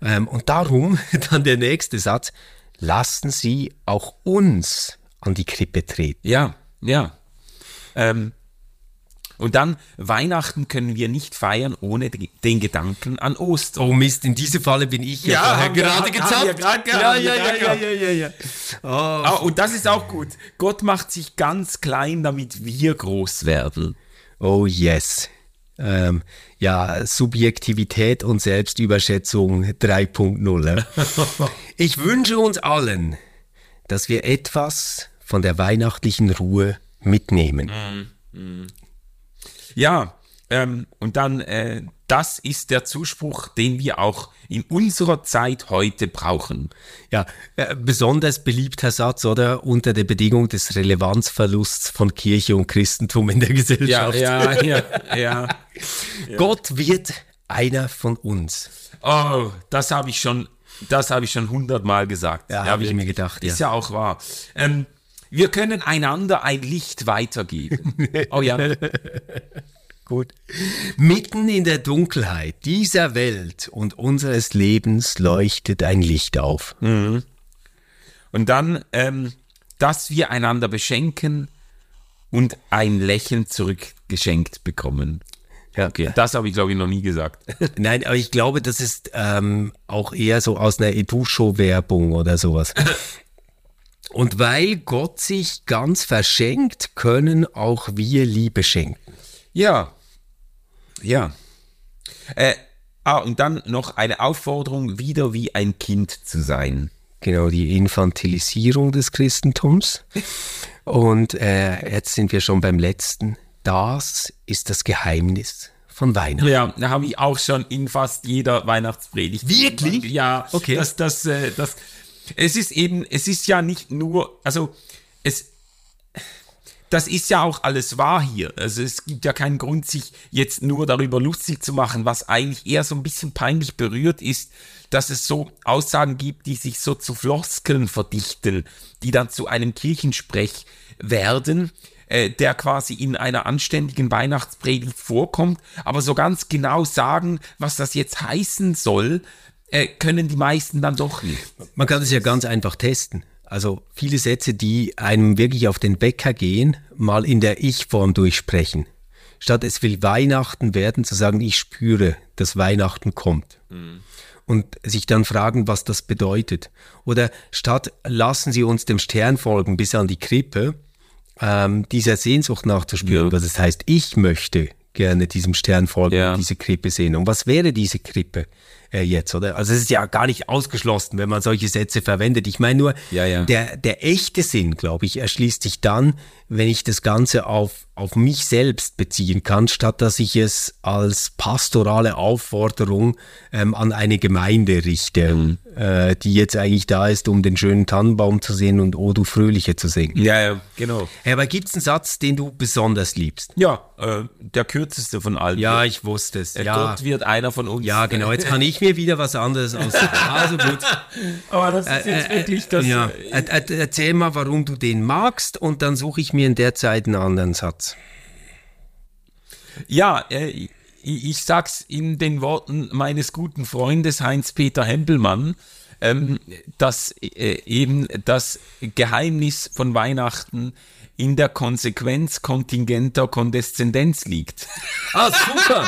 Ähm, und darum dann der nächste Satz, lassen Sie auch uns an die Krippe treten. Ja, ja. Ähm, und dann, Weihnachten können wir nicht feiern ohne den Gedanken an Ostern. Oh Mist, in diese Falle bin ich Ja, haben wir- gerade gezappt. gehabt, ja, ja, ja, ja, ja, ja, ja. Oh, Ah, und das ist auch gut. Gott macht sich ganz klein, damit wir groß werden. oh yes. Ähm, ja, Subjektivität und Selbstüberschätzung 3.0. ja. ich wünsche uns allen, dass wir etwas von der weihnachtlichen Ruhe mitnehmen. Ja, ähm, und dann, äh, das ist der Zuspruch, den wir auch in unserer Zeit heute brauchen. Ja, äh, besonders beliebter Satz, oder? Unter der Bedingung des Relevanzverlusts von Kirche und Christentum in der Gesellschaft. ja, ja, ja. Gott wird einer von uns. Oh, das habe ich schon, das habe ich schon hundertmal gesagt. Ja, habe ich mir gedacht, Ist ja auch wahr. Ähm, wir können einander ein Licht weitergeben. Oh ja. Gut. Mitten in der Dunkelheit dieser Welt und unseres Lebens leuchtet ein Licht auf. Und dann, ähm, dass wir einander beschenken und ein Lächeln zurückgeschenkt bekommen. Ja. Okay, das habe ich, glaube ich, noch nie gesagt. Nein, aber ich glaube, das ist ähm, auch eher so aus einer Edu-Show-Werbung oder sowas. Und weil Gott sich ganz verschenkt, können auch wir Liebe schenken. Ja. Ja. Äh, ah, und dann noch eine Aufforderung, wieder wie ein Kind zu sein. Genau, die Infantilisierung des Christentums. Und äh, jetzt sind wir schon beim letzten. Das ist das Geheimnis von Weihnachten. Ja, da habe ich auch schon in fast jeder Weihnachtspredigt. Wirklich? Ja, Okay. Das, das, äh, das, es ist eben, es ist ja nicht nur, also es, das ist ja auch alles wahr hier. Also es gibt ja keinen Grund, sich jetzt nur darüber lustig zu machen, was eigentlich eher so ein bisschen peinlich berührt ist, dass es so Aussagen gibt, die sich so zu Floskeln verdichten, die dann zu einem Kirchensprech werden, äh, der quasi in einer anständigen Weihnachtspredigt vorkommt, aber so ganz genau sagen, was das jetzt heißen soll, äh, können die meisten dann doch nicht. Man kann es ja ganz einfach testen. Also viele Sätze, die einem wirklich auf den Bäcker gehen, mal in der Ich-Form durchsprechen. Statt es will Weihnachten werden, zu sagen, ich spüre, dass Weihnachten kommt. Und sich dann fragen, was das bedeutet. Oder statt lassen Sie uns dem Stern folgen bis an die Krippe, ähm, dieser Sehnsucht nachzuspüren, Ja. was es heißt, ich möchte gerne diesem Stern folgen, Ja. diese Krippe sehen. Und was wäre diese Krippe äh, jetzt, oder? Also es ist ja gar nicht ausgeschlossen, wenn man solche Sätze verwendet. Ich meine nur, Ja, ja. Der, der echte Sinn, glaube ich, erschließt sich dann, wenn ich das Ganze auf, auf mich selbst beziehen kann, statt dass ich es als pastorale Aufforderung ähm, an eine Gemeinde richte, Mhm. äh, die jetzt eigentlich da ist, um den schönen Tannenbaum zu sehen und O du Fröhliche zu singen. Ja, ja, genau. Hey, aber gibt es einen Satz, den du besonders liebst? Ja, äh, der kürzeste von allen. Ja, ich wusste es. Äh, Ja, Gott wird einer von uns. ja genau. Jetzt kann ich ich mir wieder was anderes aus. Also gut. Aber das ist jetzt wirklich das. Ja. Äh, äh, Erzähl mal, warum du den magst und dann suche ich mir in der Zeit einen anderen Satz. Ja, äh, ich, sag's in den Worten meines guten Freundes Heinz-Peter Hempelmann, ähm, dass äh, eben das Geheimnis von Weihnachten in der Konsequenz kontingenter Kondeszendenz liegt. Ah, super.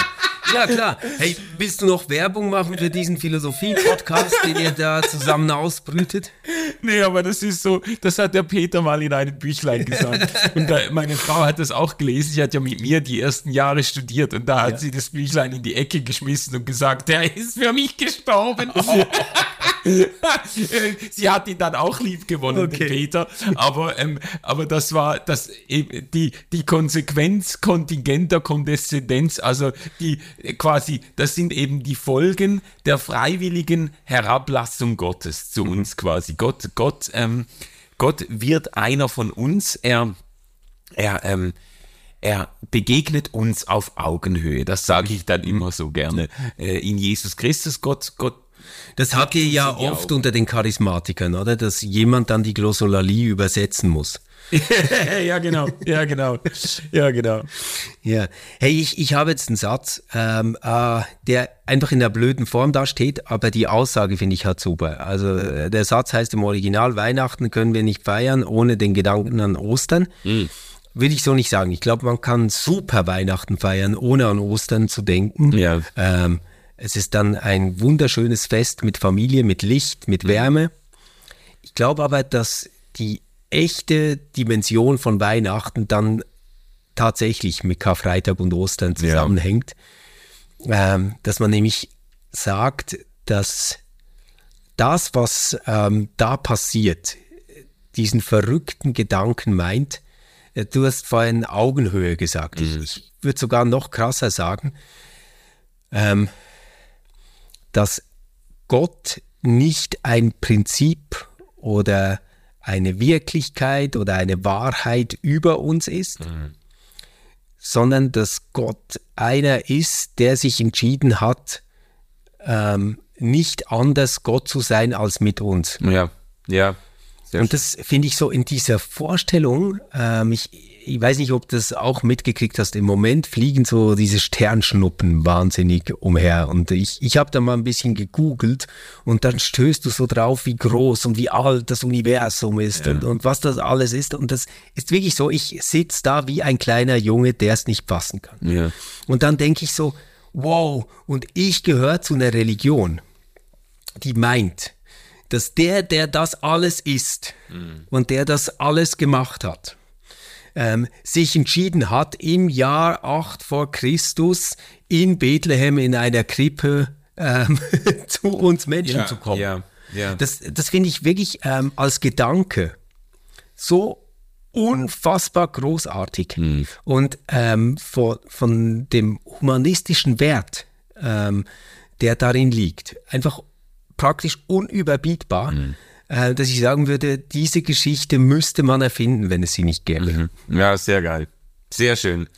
Ja, klar. Hey, willst du noch Werbung machen für diesen Philosophie-Podcast, den ihr da zusammen ausbrütet? Nee, aber das ist so, das hat der Peter mal in einem Büchlein gesagt. Und da, meine Frau hat das auch gelesen. Sie hat ja mit mir die ersten Jahre studiert und da hat ja. sie das Büchlein in die Ecke geschmissen und gesagt, der ist für mich gestorben. Oh. sie hat ihn dann auch lieb gewonnen, okay. Peter. Aber, ähm, aber das war das, die, die Konsequenz kontingenter Kondeszendenz, also die quasi, das sind eben die Folgen der freiwilligen Herablassung Gottes zu mhm. uns quasi. Gott, Gott, ähm, Gott wird einer von uns. Er, er, ähm, er begegnet uns auf Augenhöhe. Das sage ich dann immer so gerne. Äh, in Jesus Christus, Gott, Gott. Das hat ihr ja oft unter den Charismatikern, oder? Dass jemand dann die Glossolalie übersetzen muss. ja, genau, ja, genau, ja, genau. Ja, hey, ich, ich habe jetzt einen Satz, ähm, äh, der einfach in der blöden Form da steht, aber die Aussage finde ich halt super. Also äh, der Satz heißt im Original, Weihnachten können wir nicht feiern ohne den Gedanken an Ostern. Mhm. Will ich so nicht sagen. Ich glaube, man kann super Weihnachten feiern, ohne an Ostern zu denken. Ja. Ähm, es ist dann ein wunderschönes Fest mit Familie, mit Licht, mit Wärme. Ich glaube aber, dass die echte Dimension von Weihnachten dann tatsächlich mit Karfreitag und Ostern zusammenhängt. Ja. Ähm, dass man nämlich sagt, dass das, was ähm, da passiert, diesen verrückten Gedanken meint, äh, du hast vorhin Augenhöhe gesagt. Mhm. Ich, ich würde sogar noch krasser sagen, ähm, dass Gott nicht ein Prinzip oder eine Wirklichkeit oder eine Wahrheit über uns ist, mhm. sondern dass Gott einer ist, der sich entschieden hat, ähm, nicht anders Gott zu sein als mit uns. Ja, ja. Und das finde ich so in dieser Vorstellung, ähm, ich, ich weiß nicht, ob du das auch mitgekriegt hast, im Moment fliegen so diese Sternschnuppen wahnsinnig umher. Und ich, ich habe da mal ein bisschen gegoogelt und dann stößt du so drauf, wie groß und wie alt das Universum ist ja. und, und was das alles ist. Und das ist wirklich so, ich sitze da wie ein kleiner Junge, der es nicht fassen kann. Ja. Und dann denke ich so, wow, und ich gehöre zu einer Religion, die meint, dass der, der das alles ist mhm. und der das alles gemacht hat, ähm, sich entschieden hat, im Jahr 8 vor Christus in Bethlehem in einer Krippe ähm, zu uns Menschen ja, zu kommen. Ja, ja. Das, das finde ich wirklich ähm, als Gedanke so unfassbar großartig. Mhm. Und ähm, von, von dem humanistischen Wert, ähm, der darin liegt, einfach praktisch unüberbietbar. Mhm äh, dass ich sagen würde, diese Geschichte müsste man erfinden, wenn es sie nicht gäbe. Mhm. Ja, sehr geil. Sehr schön.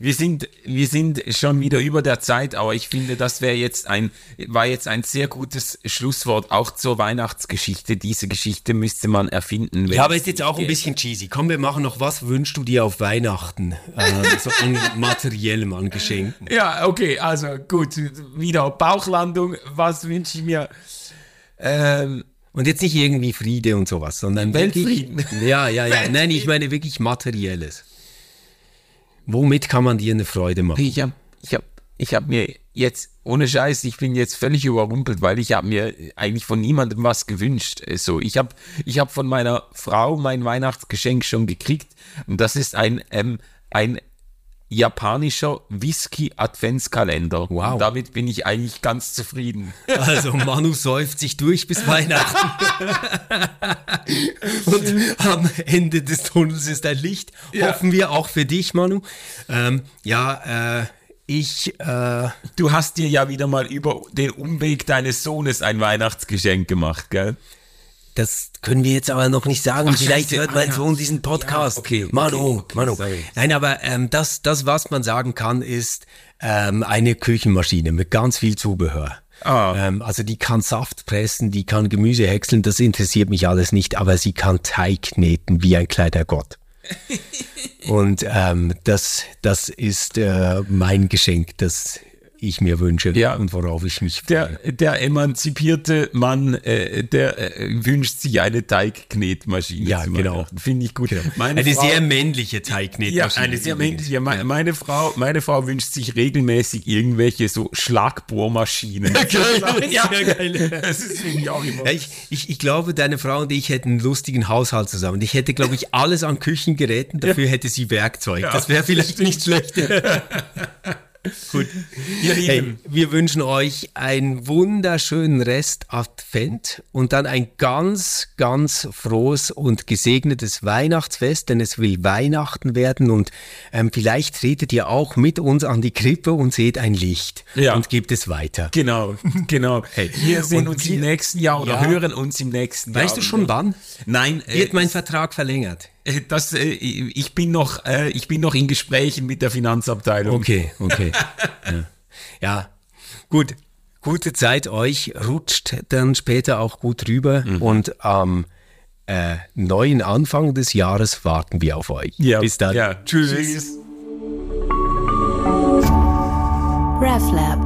Wir sind, wir sind schon wieder über der Zeit, aber ich finde, das wäre jetzt ein, war jetzt ein sehr gutes Schlusswort auch zur Weihnachtsgeschichte. Diese Geschichte müsste man erfinden. Ja, aber ist jetzt auch ein bisschen cheesy. Komm, wir machen noch, was wünschst du dir auf Weihnachten? Äh, so an materiellem, an Geschenken. Ja, okay, also gut, wieder Bauchlandung. Was wünsche ich mir? Ähm, und jetzt nicht irgendwie Friede und sowas, sondern Weltfrieden. Wirklich, ja, ja, ja. Nein, ich meine wirklich Materielles. Womit kann man dir eine Freude machen? Ich habe ich hab, ich hab mir jetzt, ohne Scheiß, ich bin jetzt völlig überrumpelt, weil ich habe mir eigentlich von niemandem was gewünscht. So, ich habe ich hab von meiner Frau mein Weihnachtsgeschenk schon gekriegt und das ist ein, ähm, ein japanischer Whisky-Adventskalender. Wow. Damit bin ich eigentlich ganz zufrieden. Also Manu säuft sich durch bis Weihnachten. Und am Ende des Tunnels ist ein Licht. Ja. Hoffen wir auch für dich, Manu. Ähm, ja, äh, ich. Äh, du hast dir ja wieder mal über den Umweg deines Sohnes ein Weihnachtsgeschenk gemacht, gell? Das können wir jetzt aber noch nicht sagen. Ach, Vielleicht hört mein Sohn diesen Podcast. Ja, okay, okay, Manu, okay, Manu. Sorry. Nein, aber ähm, das, das, was man sagen kann, ist ähm, eine Küchenmaschine mit ganz viel Zubehör. Ah. Ähm, also die kann Saft pressen, die kann Gemüse häckseln, das interessiert mich alles nicht, aber sie kann Teig kneten wie ein kleiner Gott. Und ähm, das, das ist äh, mein Geschenk, das ich mir wünsche ja. und worauf ich mich freue. Der, der emanzipierte Mann, äh, der äh, wünscht sich eine Teigknetmaschine. Ja, genau. Finde ich gut. Genau. eine Frau, sehr männliche Teigknetmaschine. Ja, eine sehr männliche. Ja, meine, meine, Frau, meine Frau wünscht sich regelmäßig irgendwelche so Schlagbohrmaschinen. geil, ja, geil. Das ist ich auch immer. Ja, ich, ich, ich glaube, deine Frau und ich hätten einen lustigen Haushalt zusammen. Ich hätte, glaube ich, alles an Küchengeräten. Dafür hätte sie Werkzeug. das wäre vielleicht nicht schlecht. Gut. Ihr Lieben, hey, wir wünschen euch einen wunderschönen Rest Advent und dann ein ganz, ganz frohes und gesegnetes Weihnachtsfest, denn es will Weihnachten werden und ähm, vielleicht tretet ihr auch mit uns an die Krippe und seht ein Licht ja. und gebt es weiter. Genau, genau. Hey, wir sehen uns wir, im nächsten Jahr oder ja. hören uns im nächsten Jahr. Weißt du schon wann? Nein. Wird äh, mein Vertrag verlängert? Äh, das, äh, ich bin noch, äh, ich bin noch in Gesprächen mit der Finanzabteilung. Okay, okay. ja. ja, gut. Gute Zeit euch, rutscht dann später auch gut rüber mhm. und am äh, neuen Anfang des Jahres warten wir auf euch. Ja. Bis dann. Ja. Tschüss. Tschüss. RefLab